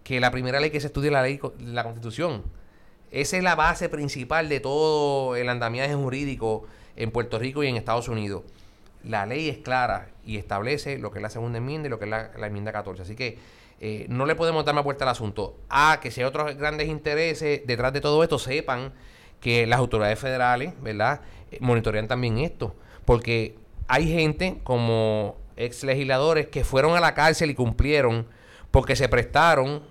que la primera ley que se estudia es la ley, la Constitución. Esa es la base principal de todo el andamiaje jurídico en Puerto Rico y en Estados Unidos. la ley es clara y establece lo que es la segunda enmienda y lo que es la, la enmienda 14. Así que eh, no le podemos dar más vuelta al asunto. A que si hay otros grandes intereses detrás de todo esto, sepan que las autoridades federales, ¿verdad? Eh, monitorean también esto. Porque hay gente como ex legisladores que fueron a la cárcel y cumplieron porque se prestaron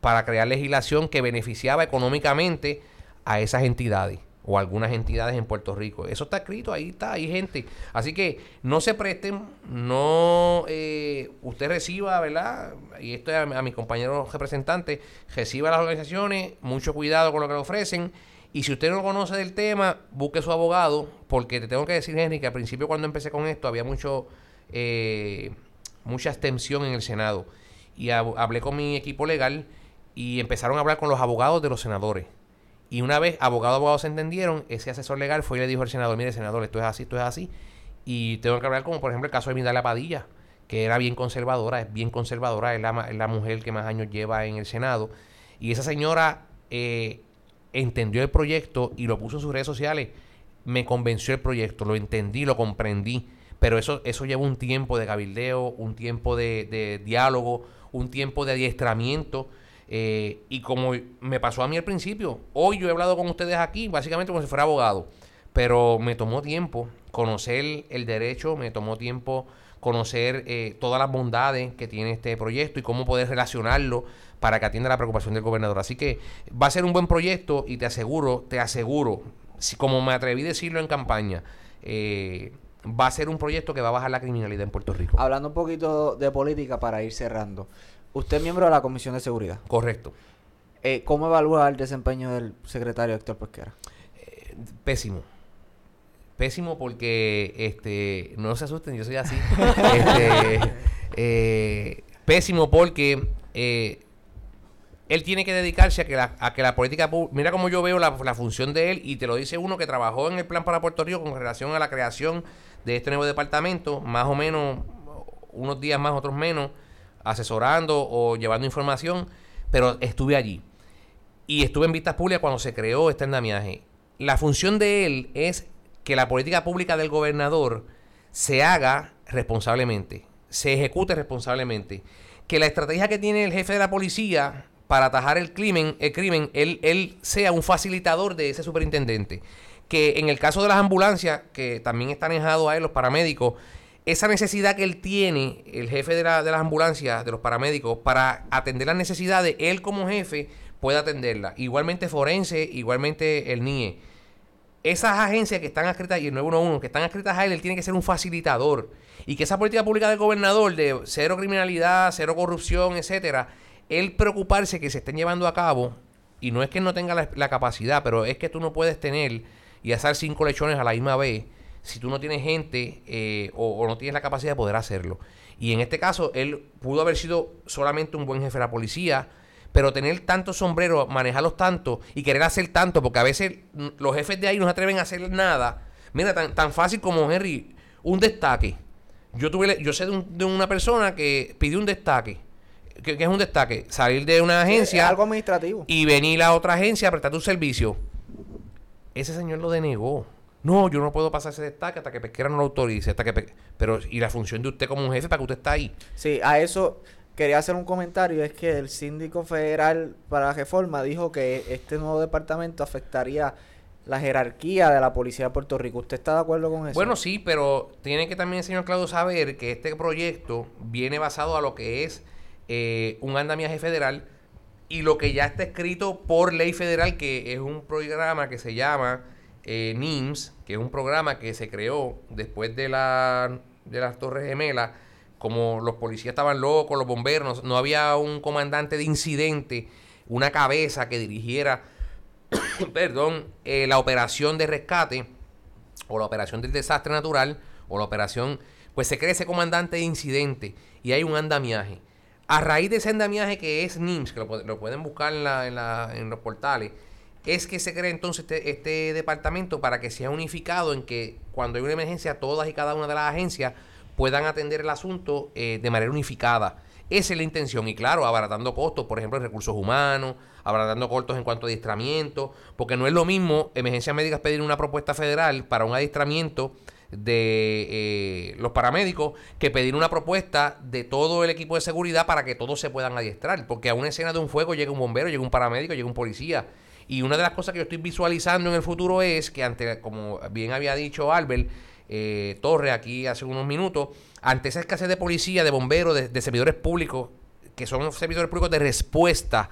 para crear legislación que beneficiaba económicamente a esas entidades o algunas entidades en Puerto Rico. Eso está escrito, ahí está, hay gente. Así que no se presten, no eh, usted reciba, ¿verdad? Y esto es a, a mis compañeros representantes, reciba las organizaciones, mucho cuidado con lo que le ofrecen. Y si usted no conoce del tema, busque su abogado, porque te tengo que decir, Henry, que al principio cuando empecé con esto había mucho, eh, mucha abstención en el Senado. Y hab- hablé con mi equipo legal y empezaron a hablar con los abogados de los senadores. Y una vez abogado abogado se entendieron, ese asesor legal fue y le dijo al senador, mire senador, esto es así, esto es así. Y tengo que hablar como por ejemplo el caso de Mindalia Padilla, que era bien conservadora, es bien conservadora, es la, es la mujer que más años lleva en el Senado. Y esa señora eh, entendió el proyecto y lo puso en sus redes sociales. Me convenció el proyecto, lo entendí, lo comprendí. Pero eso, eso lleva un tiempo de cabildeo, un tiempo de, diálogo, un tiempo de adiestramiento. eh, y como me pasó a mí al principio, hoy yo he hablado con ustedes aquí, básicamente como si fuera abogado. Pero me tomó tiempo conocer el derecho, me tomó tiempo conocer eh, todas las bondades que tiene este proyecto y cómo poder relacionarlo para que atienda la preocupación del gobernador. Así que va a ser un buen proyecto y te aseguro, te aseguro, si, como me atreví a decirlo en campaña, eh, va a ser un proyecto que va a bajar la criminalidad en Puerto Rico. Hablando un poquito de política para ir cerrando. Usted es miembro de la Comisión de Seguridad. Correcto. Eh, ¿Cómo evalúa el desempeño del secretario Héctor Pesquera? Pésimo. Pésimo porque, este, no se asusten, yo soy así. (laughs) Este, eh, pésimo porque eh, él tiene que dedicarse a que la, a que la política mira cómo yo veo la, la función de él y te lo dice uno que trabajó en el plan para Puerto Rico con relación a la creación de este nuevo departamento, más o menos unos días más, otros menos, asesorando o llevando información, pero estuve allí y estuve en vistas públicas cuando se creó este andamiaje. La función de él es que la política pública del gobernador se haga responsablemente, se ejecute responsablemente, que la estrategia que tiene el jefe de la policía para atajar el crimen, el crimen, él, él sea un facilitador de ese superintendente. Que en el caso de las ambulancias, que también están anejados a él, los paramédicos, esa necesidad que él tiene, el jefe de, la- de las ambulancias, de los paramédicos, para atender las necesidades, él como jefe puede atenderla. Igualmente forense, igualmente el NIE. Esas agencias que están adscritas, y el 911, que están adscritas a él, él tiene que ser un facilitador. Y que esa política pública del gobernador de cero criminalidad, cero corrupción, etcétera, él preocuparse que se estén llevando a cabo, y no es que no tenga la, la capacidad, pero es que tú no puedes tener y hacer cinco lechones a la misma vez si tú no tienes gente eh, o, o no tienes la capacidad de poder hacerlo. Y en este caso, él pudo haber sido solamente un buen jefe de la policía, pero tener tantos sombreros, manejarlos tanto y querer hacer tanto, porque a veces los jefes de ahí no se atreven a hacer nada. Mira, tan, tan fácil como Henry, un destaque. Yo tuve, yo sé de, un- de una persona que pidió un destaque. ¿Qué, qué es un destaque? Salir de una agencia algo administrativo. y venir a otra agencia a prestar tu servicio. Ese señor lo denegó. No, yo no puedo pasar ese destaque hasta que Pesquera no lo autorice. Hasta que Pe- Pero, ¿y la función de usted como un jefe para que usted está ahí? Sí, a eso quería hacer un comentario. Es que el síndico federal para la reforma dijo que este nuevo departamento afectaría la jerarquía de la policía de Puerto Rico. ¿Usted está de acuerdo con eso? Bueno, sí, pero tiene que también el señor Claudio saber que este proyecto viene basado a lo que es eh, un andamiaje federal y lo que ya está escrito por ley federal, que es un programa que se llama eh, NIMS, que es un programa que se creó después de, la, de las Torres Gemelas. Como los policías estaban locos, los bomberos, no, había un comandante de incidente, una cabeza que dirigiera, (coughs) perdón, eh, la operación de rescate o la operación del desastre natural o la operación, pues se crea ese comandante de incidente y hay un andamiaje. A raíz de ese andamiaje que es NIMS, que lo, pu- lo pueden buscar en la- en los portales, es que se crea entonces este, este departamento para que sea unificado en que cuando hay una emergencia todas y cada una de las agencias puedan atender el asunto eh, de manera unificada. Esa es la intención. Y claro, abaratando costos, por ejemplo, recursos humanos, abaratando costos en cuanto a adiestramiento, porque no es lo mismo emergencias médicas pedir una propuesta federal para un adiestramiento de eh, los paramédicos que pedir una propuesta de todo el equipo de seguridad para que todos se puedan adiestrar. Porque a una escena de un fuego llega un bombero, llega un paramédico, llega un policía. Y una de las cosas que yo estoy visualizando en el futuro es que ante, como bien había dicho Albert, eh, Torre aquí hace unos minutos, ante esa escasez de policía, de bomberos, de, servidores públicos, que son servidores públicos de respuesta,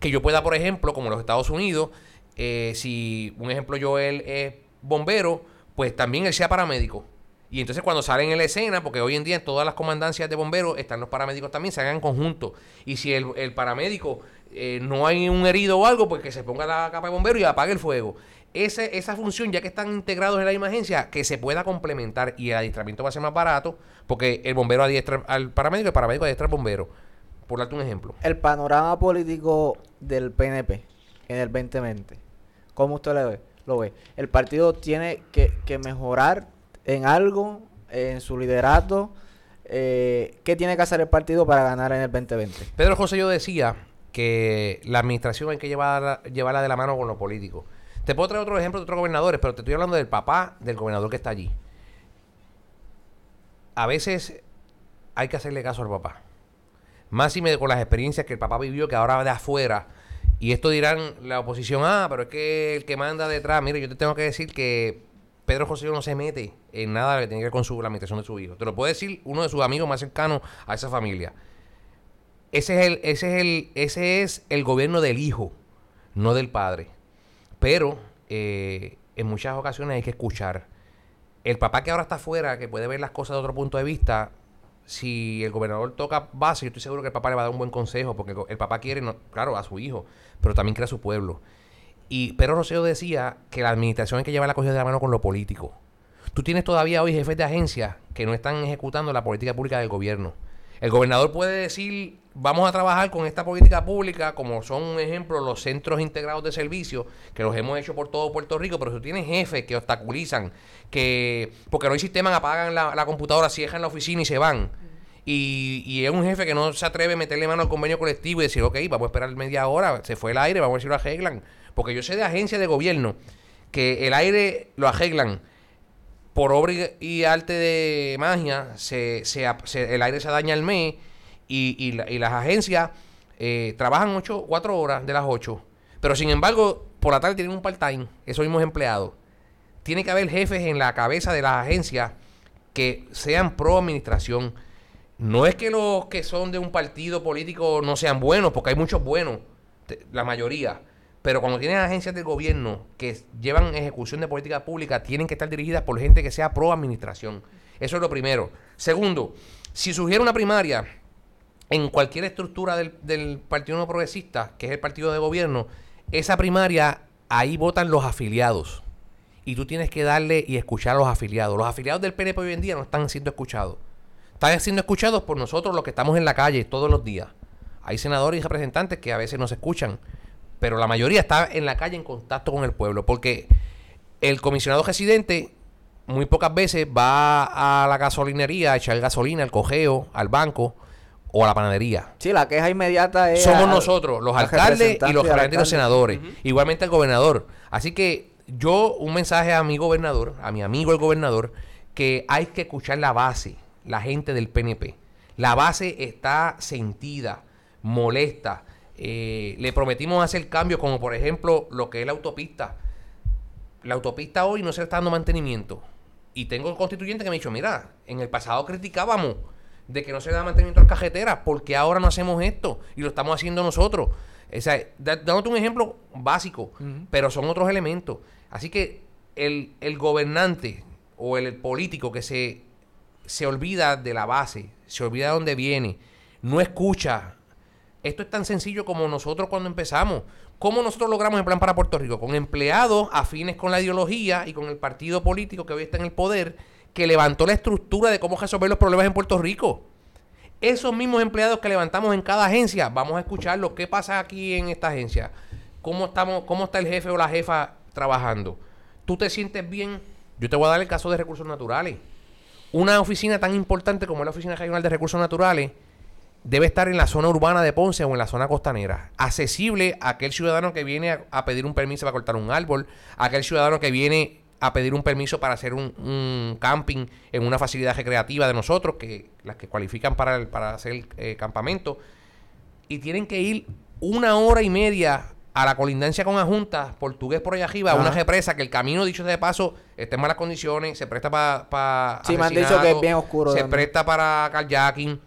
que yo pueda, por ejemplo, como en los Estados Unidos, eh, si un ejemplo yo él es bombero, pues también él sea paramédico. Y entonces cuando salen en la escena, porque hoy en día en todas las comandancias de bomberos están los paramédicos también, se en conjunto. Y si el, el paramédico eh, no hay un herido o algo, pues que se ponga la capa de bombero y apague el fuego. Ese, esa función, ya que están integrados en la misma agencia, que se pueda complementar y el adiestramiento va a ser más barato, porque el bombero adiestra al paramédico y el paramédico adiestra al bombero. Por darte un ejemplo. El panorama político del PNP en el 2020, ¿cómo usted lo ve? Lo ve? El partido tiene que, que mejorar en algo, en su liderato. Eh, ¿Qué tiene que hacer el partido para ganar en el 2020? Pedro José yo decía que la administración hay que llevarla, llevarla de la mano con los políticos. Te puedo traer otro ejemplo de otros gobernadores, pero te estoy hablando del papá del gobernador que está allí. A veces hay que hacerle caso al papá. Más y me con las experiencias que el papá vivió, que ahora de afuera. Y esto dirán la oposición, ah, pero es que el que manda detrás, mire, yo te tengo que decir que Pedro José no se mete en nada que tiene que ver con su, la administración de su hijo. Te lo puede decir uno de sus amigos más cercanos a esa familia. Ese es el, ese es el, ese es el gobierno del hijo, no del padre. Pero eh, en muchas ocasiones hay que escuchar. El papá que ahora está afuera, que puede ver las cosas de otro punto de vista, si el gobernador toca base, yo estoy seguro que el papá le va a dar un buen consejo, porque el papá quiere, claro, a su hijo, pero también quiere a su pueblo. Y Pedro Roseo decía que la administración hay que llevar la cogida de la mano con lo político. Tú tienes todavía hoy jefes de agencias que no están ejecutando la política pública del gobierno. El gobernador puede decir, vamos a trabajar con esta política pública, como son un ejemplo los centros integrados de servicio, que los hemos hecho por todo Puerto Rico, pero tú tienes jefes que obstaculizan, que porque no hay sistema, apagan la, la computadora, cierran la oficina y se van. Y, y es un jefe que no se atreve a meterle mano al convenio colectivo y decir, ok, vamos a esperar media hora, se fue el aire, vamos a ver si lo arreglan. Porque yo sé de agencias de gobierno que el aire lo arreglan por obra y- arte de magia, se, se el aire se daña al mes y, y la- y las agencias eh, trabajan ocho, cuatro horas de las ocho. Pero sin embargo, por la tarde tienen un part-time, esos mismos empleados. Tiene que haber jefes en la cabeza de las agencias que sean pro administración. No es que los que son de un partido político no sean buenos, porque hay muchos buenos, la mayoría. Pero cuando tienes agencias del gobierno que llevan ejecución de política pública, tienen que estar dirigidas por gente que sea pro administración. Eso es lo primero. Segundo, si surgiera una primaria en cualquier estructura del, del Partido No Progresista, que es el partido de gobierno, esa primaria, ahí votan los afiliados. Y tú tienes que darle y escuchar a los afiliados. Los afiliados del PNP hoy en día no están siendo escuchados. Están siendo escuchados por nosotros los que estamos en la calle todos los días. Hay senadores y representantes que a veces nos escuchan, pero la mayoría está en la calle en contacto con el pueblo, porque el comisionado residente muy pocas veces va a la gasolinería a echar gasolina al cojeo, al banco o a la panadería. Sí, la queja inmediata es... Somos al- nosotros, los al alcaldes y los los senadores. Igualmente al gobernador. Así que yo, un mensaje a mi gobernador, a mi amigo el gobernador, que hay que escuchar la base, la gente del PNP. La base está sentida, molesta. Eh, le prometimos hacer cambios, como por ejemplo lo que es la autopista. La autopista hoy no se le está dando mantenimiento. Y tengo constituyente que me ha dicho, mira, en el pasado criticábamos de que no se le da mantenimiento a las cajeteras, porque ahora no hacemos esto? Y lo estamos haciendo nosotros. O sea, dándote un ejemplo básico, pero son otros elementos. Así que el, el gobernante o el, político que se, se olvida de la base, se olvida de dónde viene, no escucha. Esto es tan sencillo como nosotros cuando empezamos. ¿Cómo nosotros logramos el plan para Puerto Rico? Con empleados afines con la ideología y con el partido político que hoy está en el poder, que levantó la estructura de cómo resolver los problemas en Puerto Rico. Esos mismos empleados que levantamos en cada agencia, vamos a escucharlo. ¿Qué pasa aquí en esta agencia? ¿Cómo, estamos, ¿Cómo está el jefe o la jefa trabajando? ¿Tú te sientes bien? Yo te voy a dar el caso de recursos naturales. Una oficina tan importante como la Oficina Regional de Recursos Naturales debe estar en la zona urbana de Ponce o en la zona costanera. Accesible a aquel ciudadano que viene a, a pedir un permiso para cortar un árbol, a aquel ciudadano que viene a pedir un permiso para hacer un, un camping en una facilidad recreativa de nosotros, que las que cualifican para, el- para hacer el eh, campamento, y tienen que ir una hora y media a la colindancia con Ajunta, portugués por allá arriba, a una Ajá. represa que el camino, dicho sea de paso, está en malas condiciones, se presta para Sí, me han dicho que es bien oscuro Se también. presta para kayaking.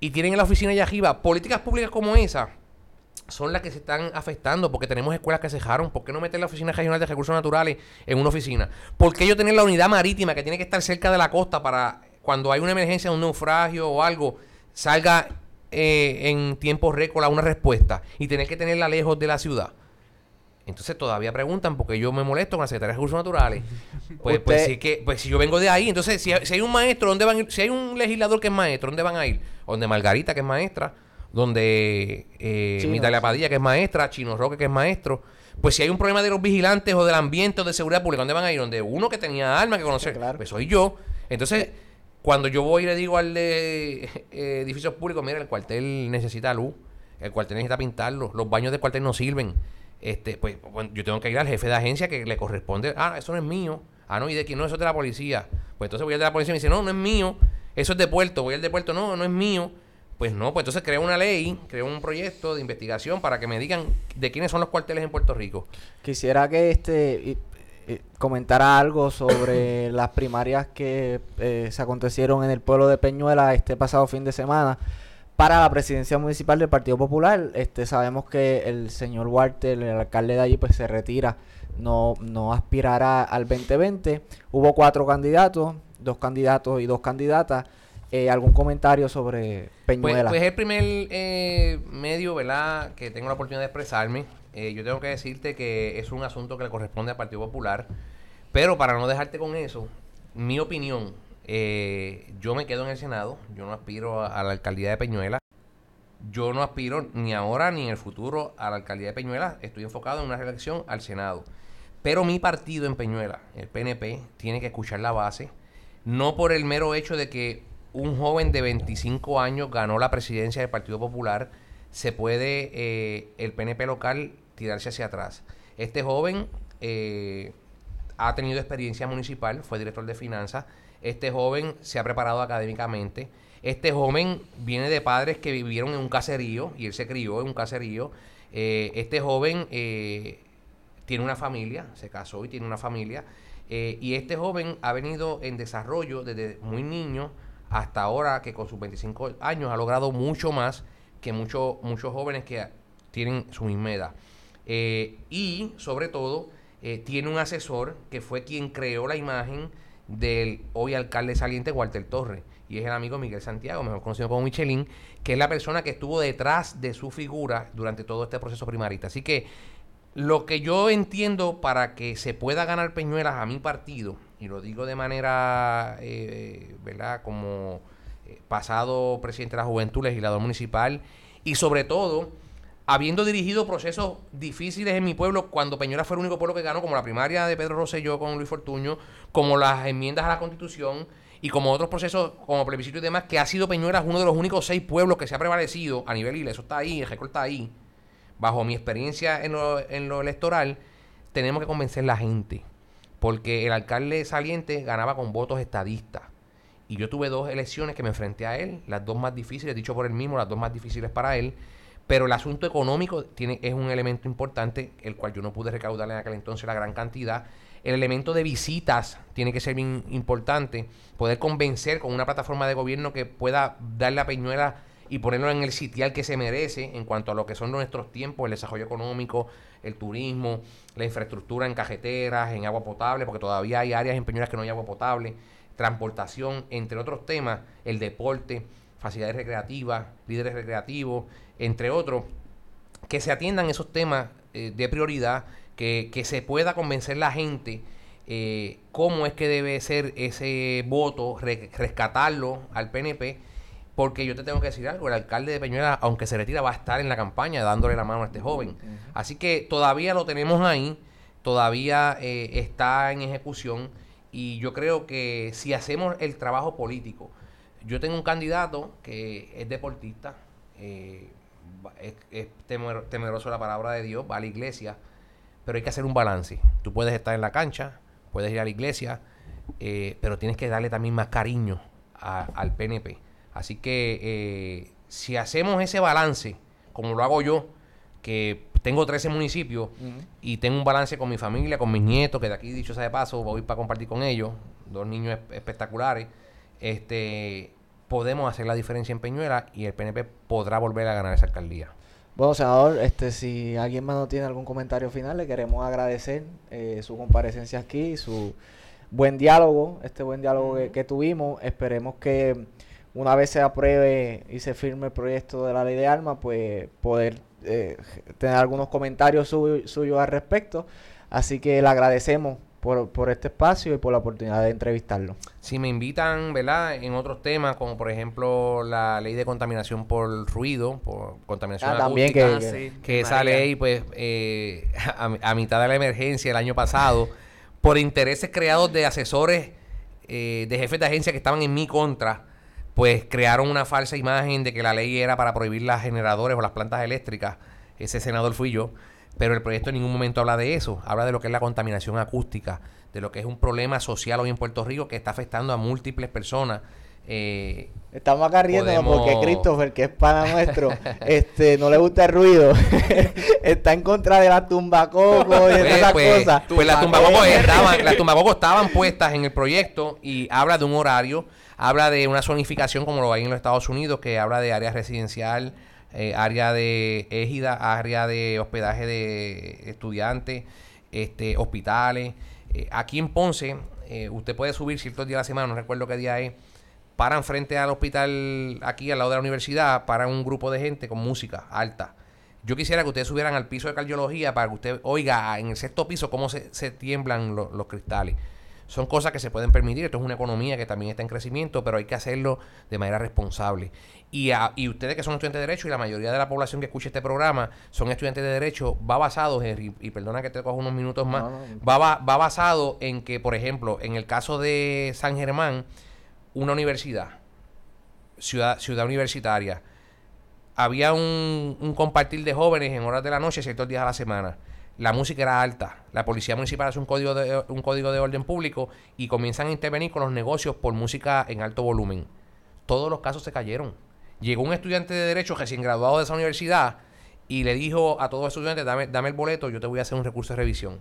Y tienen en la oficina allá arriba políticas públicas como esa son las que se están afectando porque tenemos escuelas que cejaron. ¿Por qué no meter la Oficina Regional de Recursos Naturales en una oficina? ¿Por qué yo tener la unidad marítima que tiene que estar cerca de la costa para cuando hay una emergencia, un naufragio o algo, salga eh, en tiempo récord a una respuesta y tener que tenerla lejos de la ciudad? Entonces todavía preguntan porque yo me molesto con la Secretaría de Recursos Naturales. (laughs) Pues, pues, si es que, pues si yo vengo de ahí, entonces si, si hay un maestro, ¿dónde van a ir? Si hay un legislador que es maestro, ¿dónde van a ir? Donde Margarita, que es maestra, donde eh, sí. Padilla, que es maestra, Chino Roque, que es maestro. Pues si hay un problema de los vigilantes o del ambiente o de seguridad pública, ¿dónde van a ir? Donde uno que tenía armas que conocer, Sí, claro. pues soy yo. Entonces, cuando yo voy y le digo al de (laughs) eh, edificios públicos, mira, el cuartel necesita luz, el cuartel necesita pintarlo, los baños del cuartel no sirven. Este, pues bueno, yo tengo que ir al jefe de agencia que le corresponde, ah, eso no es mío. Ah, no, ¿y de quién? No, eso es de la policía. Pues entonces voy al de la policía y me dice, no, no es mío, eso es de puerto, voy al de puerto, no, no es mío. Pues no, pues entonces creo una ley, creo un proyecto de investigación para que me digan de quiénes son los cuarteles en Puerto Rico. Quisiera que este comentara algo sobre (coughs) las primarias que eh, se acontecieron en el pueblo de Peñuela este pasado fin de semana para la presidencia municipal del Partido Popular. Este sabemos que el señor Walter, el alcalde de allí, pues se retira, no, no aspirará al 2020. Hubo cuatro candidatos, dos candidatos y dos candidatas. Eh, ¿Algún comentario sobre Pues, Peñuela? pues es el primer eh, medio, ¿verdad?, que tengo la oportunidad de expresarme. Eh, yo tengo que decirte que es un asunto que le corresponde al Partido Popular. Pero para no dejarte con eso, mi opinión, yo me quedo en el Senado. Yo no aspiro a, a la alcaldía de Peñuela. Yo no aspiro ni ahora ni en el futuro a la alcaldía de Peñuela. Estoy enfocado en una reelección al Senado. Pero mi partido en Peñuela, el PNP, tiene que escuchar la base. No por el mero hecho de que un joven de 25 años ganó la presidencia del Partido Popular, se puede eh, el PNP local tirarse hacia atrás. Este joven eh, ha tenido experiencia municipal, fue director de finanzas. Este joven se ha preparado académicamente. Este joven viene de padres que vivieron en un caserío y él se crió en un caserío. Eh, este joven eh, tiene una familia, se casó y tiene una familia. Eh, y este joven ha venido en desarrollo desde muy niño hasta ahora que con sus 25 años ha logrado mucho más que muchos muchos jóvenes que tienen su misma edad. Eh, y sobre todo eh, tiene un asesor que fue quien creó la imagen del hoy alcalde saliente Walter Torres y es el amigo Miguel Santiago, mejor conocido como Michelin, que es la persona que estuvo detrás de su figura durante todo este proceso primarista. Así que lo que yo entiendo para que se pueda ganar Peñuelas a mi partido, y lo digo de manera, eh, ¿verdad? Como eh, pasado presidente de la juventud, legislador municipal, y sobre todo, habiendo dirigido procesos difíciles en mi pueblo, cuando Peñuelas fue el único pueblo que ganó, como la primaria de Pedro Rosselló con Luis Fortuño, como las enmiendas a la Constitución, y como otros procesos como plebiscito y demás, que ha sido Peñuelas uno de los únicos seis pueblos que se ha prevalecido a nivel isla, eso está ahí, el récord está ahí, bajo mi experiencia en lo, en lo electoral, tenemos que convencer la gente. Porque el alcalde saliente ganaba con votos estadistas. Y yo tuve dos elecciones que me enfrenté a él, las dos más difíciles, dicho por él mismo, las dos más difíciles para él. Pero el asunto económico tiene, es un elemento importante, el cual yo no pude recaudar en aquel entonces la gran cantidad. El elemento de visitas tiene que ser bien importante. Poder convencer con una plataforma de gobierno que pueda darle a Peñuela y ponerlo en el sitial que se merece en cuanto a lo que son nuestros tiempos, el desarrollo económico, el turismo, la infraestructura en cajeteras, en agua potable, porque todavía hay áreas en Peñuelas que no hay agua potable, transportación, entre otros temas, el deporte, facilidades recreativas, líderes recreativos, entre otros, que se atiendan esos temas eh, de prioridad, que, que se pueda convencer la gente eh, cómo es que debe ser ese voto, re- rescatarlo al PNP, porque yo te tengo que decir algo, el alcalde de Peñuela, aunque se retira, va a estar en la campaña dándole la mano a este joven. Así que todavía lo tenemos ahí, todavía eh, está en ejecución y yo creo que si hacemos el trabajo político, yo tengo un candidato que es deportista, eh, es, es temer- temeroso la palabra de Dios, va a la iglesia, pero hay que hacer un balance. Tú puedes estar en la cancha, puedes puedes ir a la iglesia, eh, pero tienes que darle también más cariño a- al PNP. Así que eh, si hacemos ese balance, como lo hago yo, que tengo 13 municipios y tengo un balance con mi familia, con mis nietos, que de aquí, dicho sea de paso, voy para compartir con ellos, dos niños esp- espectaculares, este podemos hacer la diferencia en Peñuela y el PNP podrá volver a ganar esa alcaldía. Bueno, senador, este, si alguien más no tiene algún comentario final, le queremos agradecer eh, su comparecencia aquí, su buen diálogo, este buen diálogo que, que tuvimos. Esperemos que una vez se apruebe y se firme el proyecto de la ley de armas, pues poder eh, tener algunos comentarios suyo- suyos al respecto. Así que le agradecemos por, por este espacio y por la oportunidad de entrevistarlo. Si me invitan, ¿verdad? En otros temas, como por ejemplo la ley de contaminación por ruido, por contaminación Ah, también acústica, que- Ah, que- sí, que esa María. ley, pues, eh, (laughs) a, a mitad de la emergencia el año pasado, por intereses creados de asesores, eh, de jefes de agencia que estaban en mi contra, pues crearon una falsa imagen de que la ley era para prohibir las generadores o las plantas eléctricas. Ese senador fui yo. Pero el proyecto en ningún momento habla de eso. Habla de lo que es la contaminación acústica, de lo que es un problema social hoy en Puerto Rico que está afectando a múltiples personas. Eh, Estamos acá riéndonos Podemos- porque Christopher, que es pana nuestro, (laughs) este, no le gusta el ruido. (laughs) Está en contra de la tumbacoco y de Pues, esas pues, cosas. pues las tumbacocos estaban, las tumbacocos estaban puestas en el proyecto y habla de un horario, habla de una zonificación como lo hay en los Estados Unidos, que habla de área residencial, eh, área de égida, área de hospedaje de estudiantes, este, hospitales. Eh, aquí en Ponce, eh, usted puede subir ciertos días a la semana, no recuerdo qué día es, paran frente al hospital aquí al lado de la universidad, paran un grupo de gente con música alta. Yo quisiera que ustedes subieran al piso de cardiología para que usted oiga en el sexto piso cómo se, tiemblan lo- los cristales. Son cosas que se pueden permitir. Esto es una economía que también está en crecimiento, pero hay que hacerlo de manera responsable. Y, a- y ustedes que son estudiantes de Derecho y la mayoría de la población que escucha este programa son estudiantes de Derecho, va basado, Henry, y perdona que te cojo unos minutos más, No, no. Va, va, va basado en que, por ejemplo, en el caso de San Germán, una universidad, ciudad, ciudad universitaria, había un, un compartir de jóvenes en horas de la noche, ciertos días a la semana. La música era alta. La policía municipal hace un código de, un código de orden público y comienzan a intervenir con los negocios por música en alto volumen. Todos los casos se cayeron. Llegó un estudiante de Derecho recién graduado de esa universidad y le dijo a todos los estudiantes, dame, dame el boleto, yo te voy a hacer un recurso de revisión.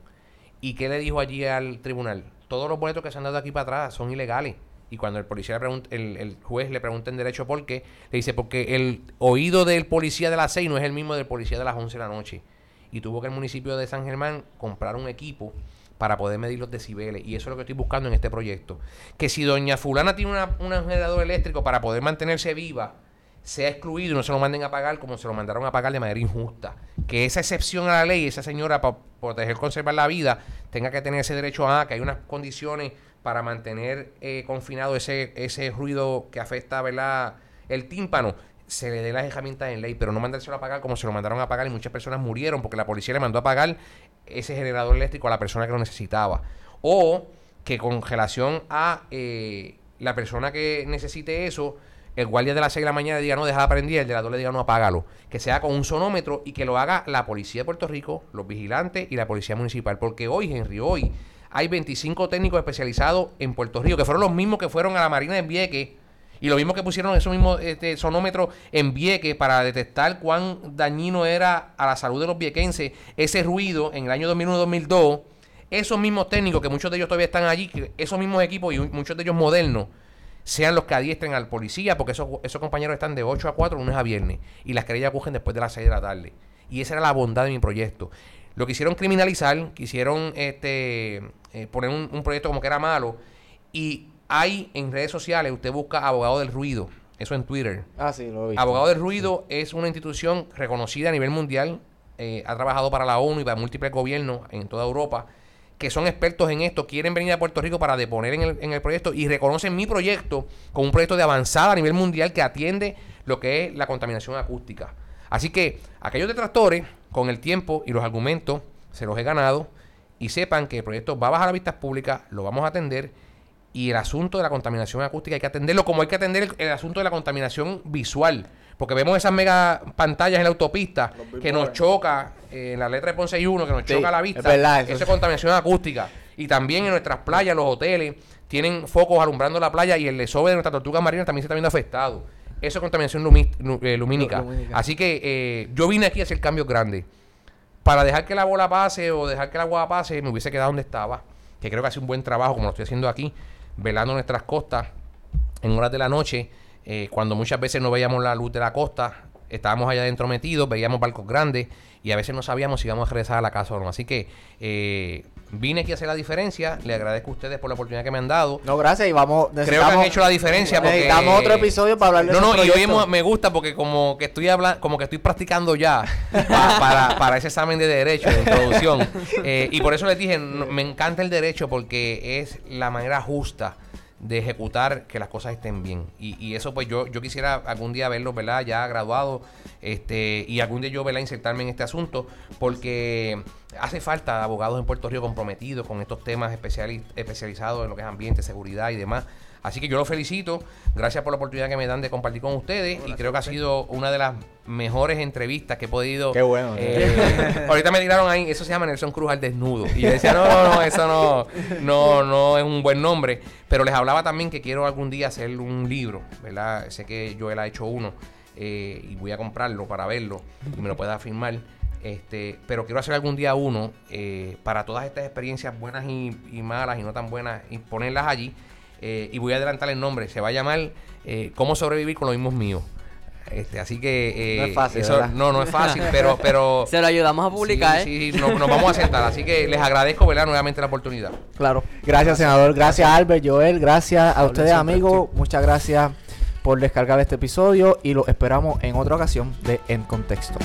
¿Y qué le dijo allí al tribunal? Todos los boletos que se han dado aquí para atrás son ilegales. Y cuando el policía le pregunta, el, el juez le pregunta en derecho por qué, le dice porque el oído del policía de las 6 no es el mismo del policía de las 11 de la noche. Y tuvo que el municipio de San Germán comprar un equipo para poder medir los decibeles. Y eso es lo que estoy buscando en este proyecto. Que si doña fulana tiene una, un generador eléctrico para poder mantenerse viva, sea excluido y no se lo manden a pagar como se lo mandaron a pagar de manera injusta. Que esa excepción a la ley, esa señora para proteger, conservar la vida, tenga que tener ese derecho a que hay unas condiciones para mantener eh, confinado ese, ese ruido que afecta ¿verdad? el tímpano. Se le dé las herramientas en ley, pero no mandárselo a pagar como se lo mandaron a pagar y muchas personas murieron porque la policía le mandó a pagar ese generador eléctrico a la persona que lo necesitaba. O que con relación a eh, la persona que necesite eso, el guardia de las 6 de la mañana diga no, deja de prender, el de las 2 le diga no, apágalo. Que sea con un sonómetro y que lo haga la policía de Puerto Rico, los vigilantes y la policía municipal. Porque hoy, Henry, hoy hay 25 técnicos especializados en Puerto Rico, que fueron los mismos que fueron a la Marina de Vieques y los mismos que pusieron esos mismos este, sonómetros en Vieques para detectar cuán dañino era a la salud de los viequenses ese ruido en el año 2001-2002. Esos mismos técnicos, que muchos de ellos todavía están allí, esos mismos equipos y muchos de ellos modernos, sean los que adiestren al policía, porque esos, esos compañeros están de 8 a 4 lunes a viernes y las querellas cogen después de las 6 de la tarde. Y esa era la bondad de mi proyecto. Lo quisieron criminalizar, quisieron este, eh, poner un, un proyecto como que era malo. Y hay en redes sociales, usted busca abogado del ruido, eso en Twitter. Ah, sí, lo vi. Abogado del Ruido es una institución reconocida a nivel mundial, eh, ha trabajado para la ONU y para múltiples gobiernos en toda Europa, que son expertos en esto, quieren venir a Puerto Rico para deponer en el, en el proyecto y reconocen mi proyecto como un proyecto de avanzada a nivel mundial que atiende lo que es la contaminación acústica. Así que aquellos detractores, con el tiempo y los argumentos, se los he ganado y sepan que el proyecto va a bajar a vistas públicas, lo vamos a atender y el asunto de la contaminación acústica hay que atenderlo como hay que atender el, el asunto de la contaminación visual. Porque vemos esas mega pantallas en la autopista que nos choca, eh, en la letra de Ponce y 1, que nos Sí, choca la es vista. verdad, eso eso es es- contaminación acústica. Y también en nuestras playas, los hoteles, tienen focos alumbrando la playa y el desove de nuestras tortugas marinas también se está viendo afectado. Eso es contaminación lumi- eh, lumínica. Lumínica. Así que eh, yo vine aquí a hacer cambios grandes. Para dejar que la bola pase o dejar que el agua pase, me hubiese quedado donde estaba. Que creo que hace un buen trabajo, como lo estoy haciendo aquí, velando nuestras costas en horas de la noche, eh, cuando muchas veces no veíamos la luz de la costa, estábamos allá adentro metidos, veíamos barcos grandes y a veces no sabíamos si íbamos a regresar a la casa o no. Así que eh, vine aquí a hacer la diferencia. Le agradezco a ustedes por la oportunidad que me han dado. No, gracias. Y vamos. Creo que han hecho la diferencia porque... Necesitamos otro episodio para hablar de No, no, y hoy me gusta porque como que estoy hablando, como que estoy practicando ya pa- (laughs) para, para ese examen de derecho, de introducción. (laughs) Eh, y por eso les dije, me encanta el derecho porque es la manera justa de ejecutar que las cosas estén bien. Y, y eso pues yo, yo quisiera algún día verlo, ¿verdad? Ya graduado, este, y algún día yo, ¿verdad? Insertarme en este asunto, porque hace falta abogados en Puerto Rico comprometidos con estos temas especiali- especializados en lo que es ambiente, seguridad y demás. Así que yo los felicito, gracias por la oportunidad que me dan de compartir con ustedes y creo que ha sido una de las mejores entrevistas que he podido. Qué bueno. eh, (laughs) ahorita me tiraron ahí, eso se llama Nelson Cruz al desnudo. Y yo decía, no, no, no, eso no, no, no es un buen nombre. Pero les hablaba también que quiero algún día hacer un libro, ¿verdad? Sé que Joel ha hecho uno eh, y voy a comprarlo para verlo y me lo pueda firmar. Este, pero quiero hacer algún día uno eh, para todas estas experiencias buenas y, y malas y no tan buenas y ponerlas allí. Eh, y voy a adelantar el nombre. Se va a llamar eh, Cómo sobrevivir con los mismos míos. Este, así que eh, No es fácil, no, no es fácil, (laughs) pero, pero Se lo ayudamos a publicar, sí, ¿eh? sí, no- nos vamos a sentar. Así que les agradezco, ¿verdad? Nuevamente la oportunidad. Claro. Gracias, senador. Gracias, Albert, Joel. Gracias a ustedes, amigos. Muchas gracias por descargar este episodio y lo esperamos en otra ocasión de En Contexto.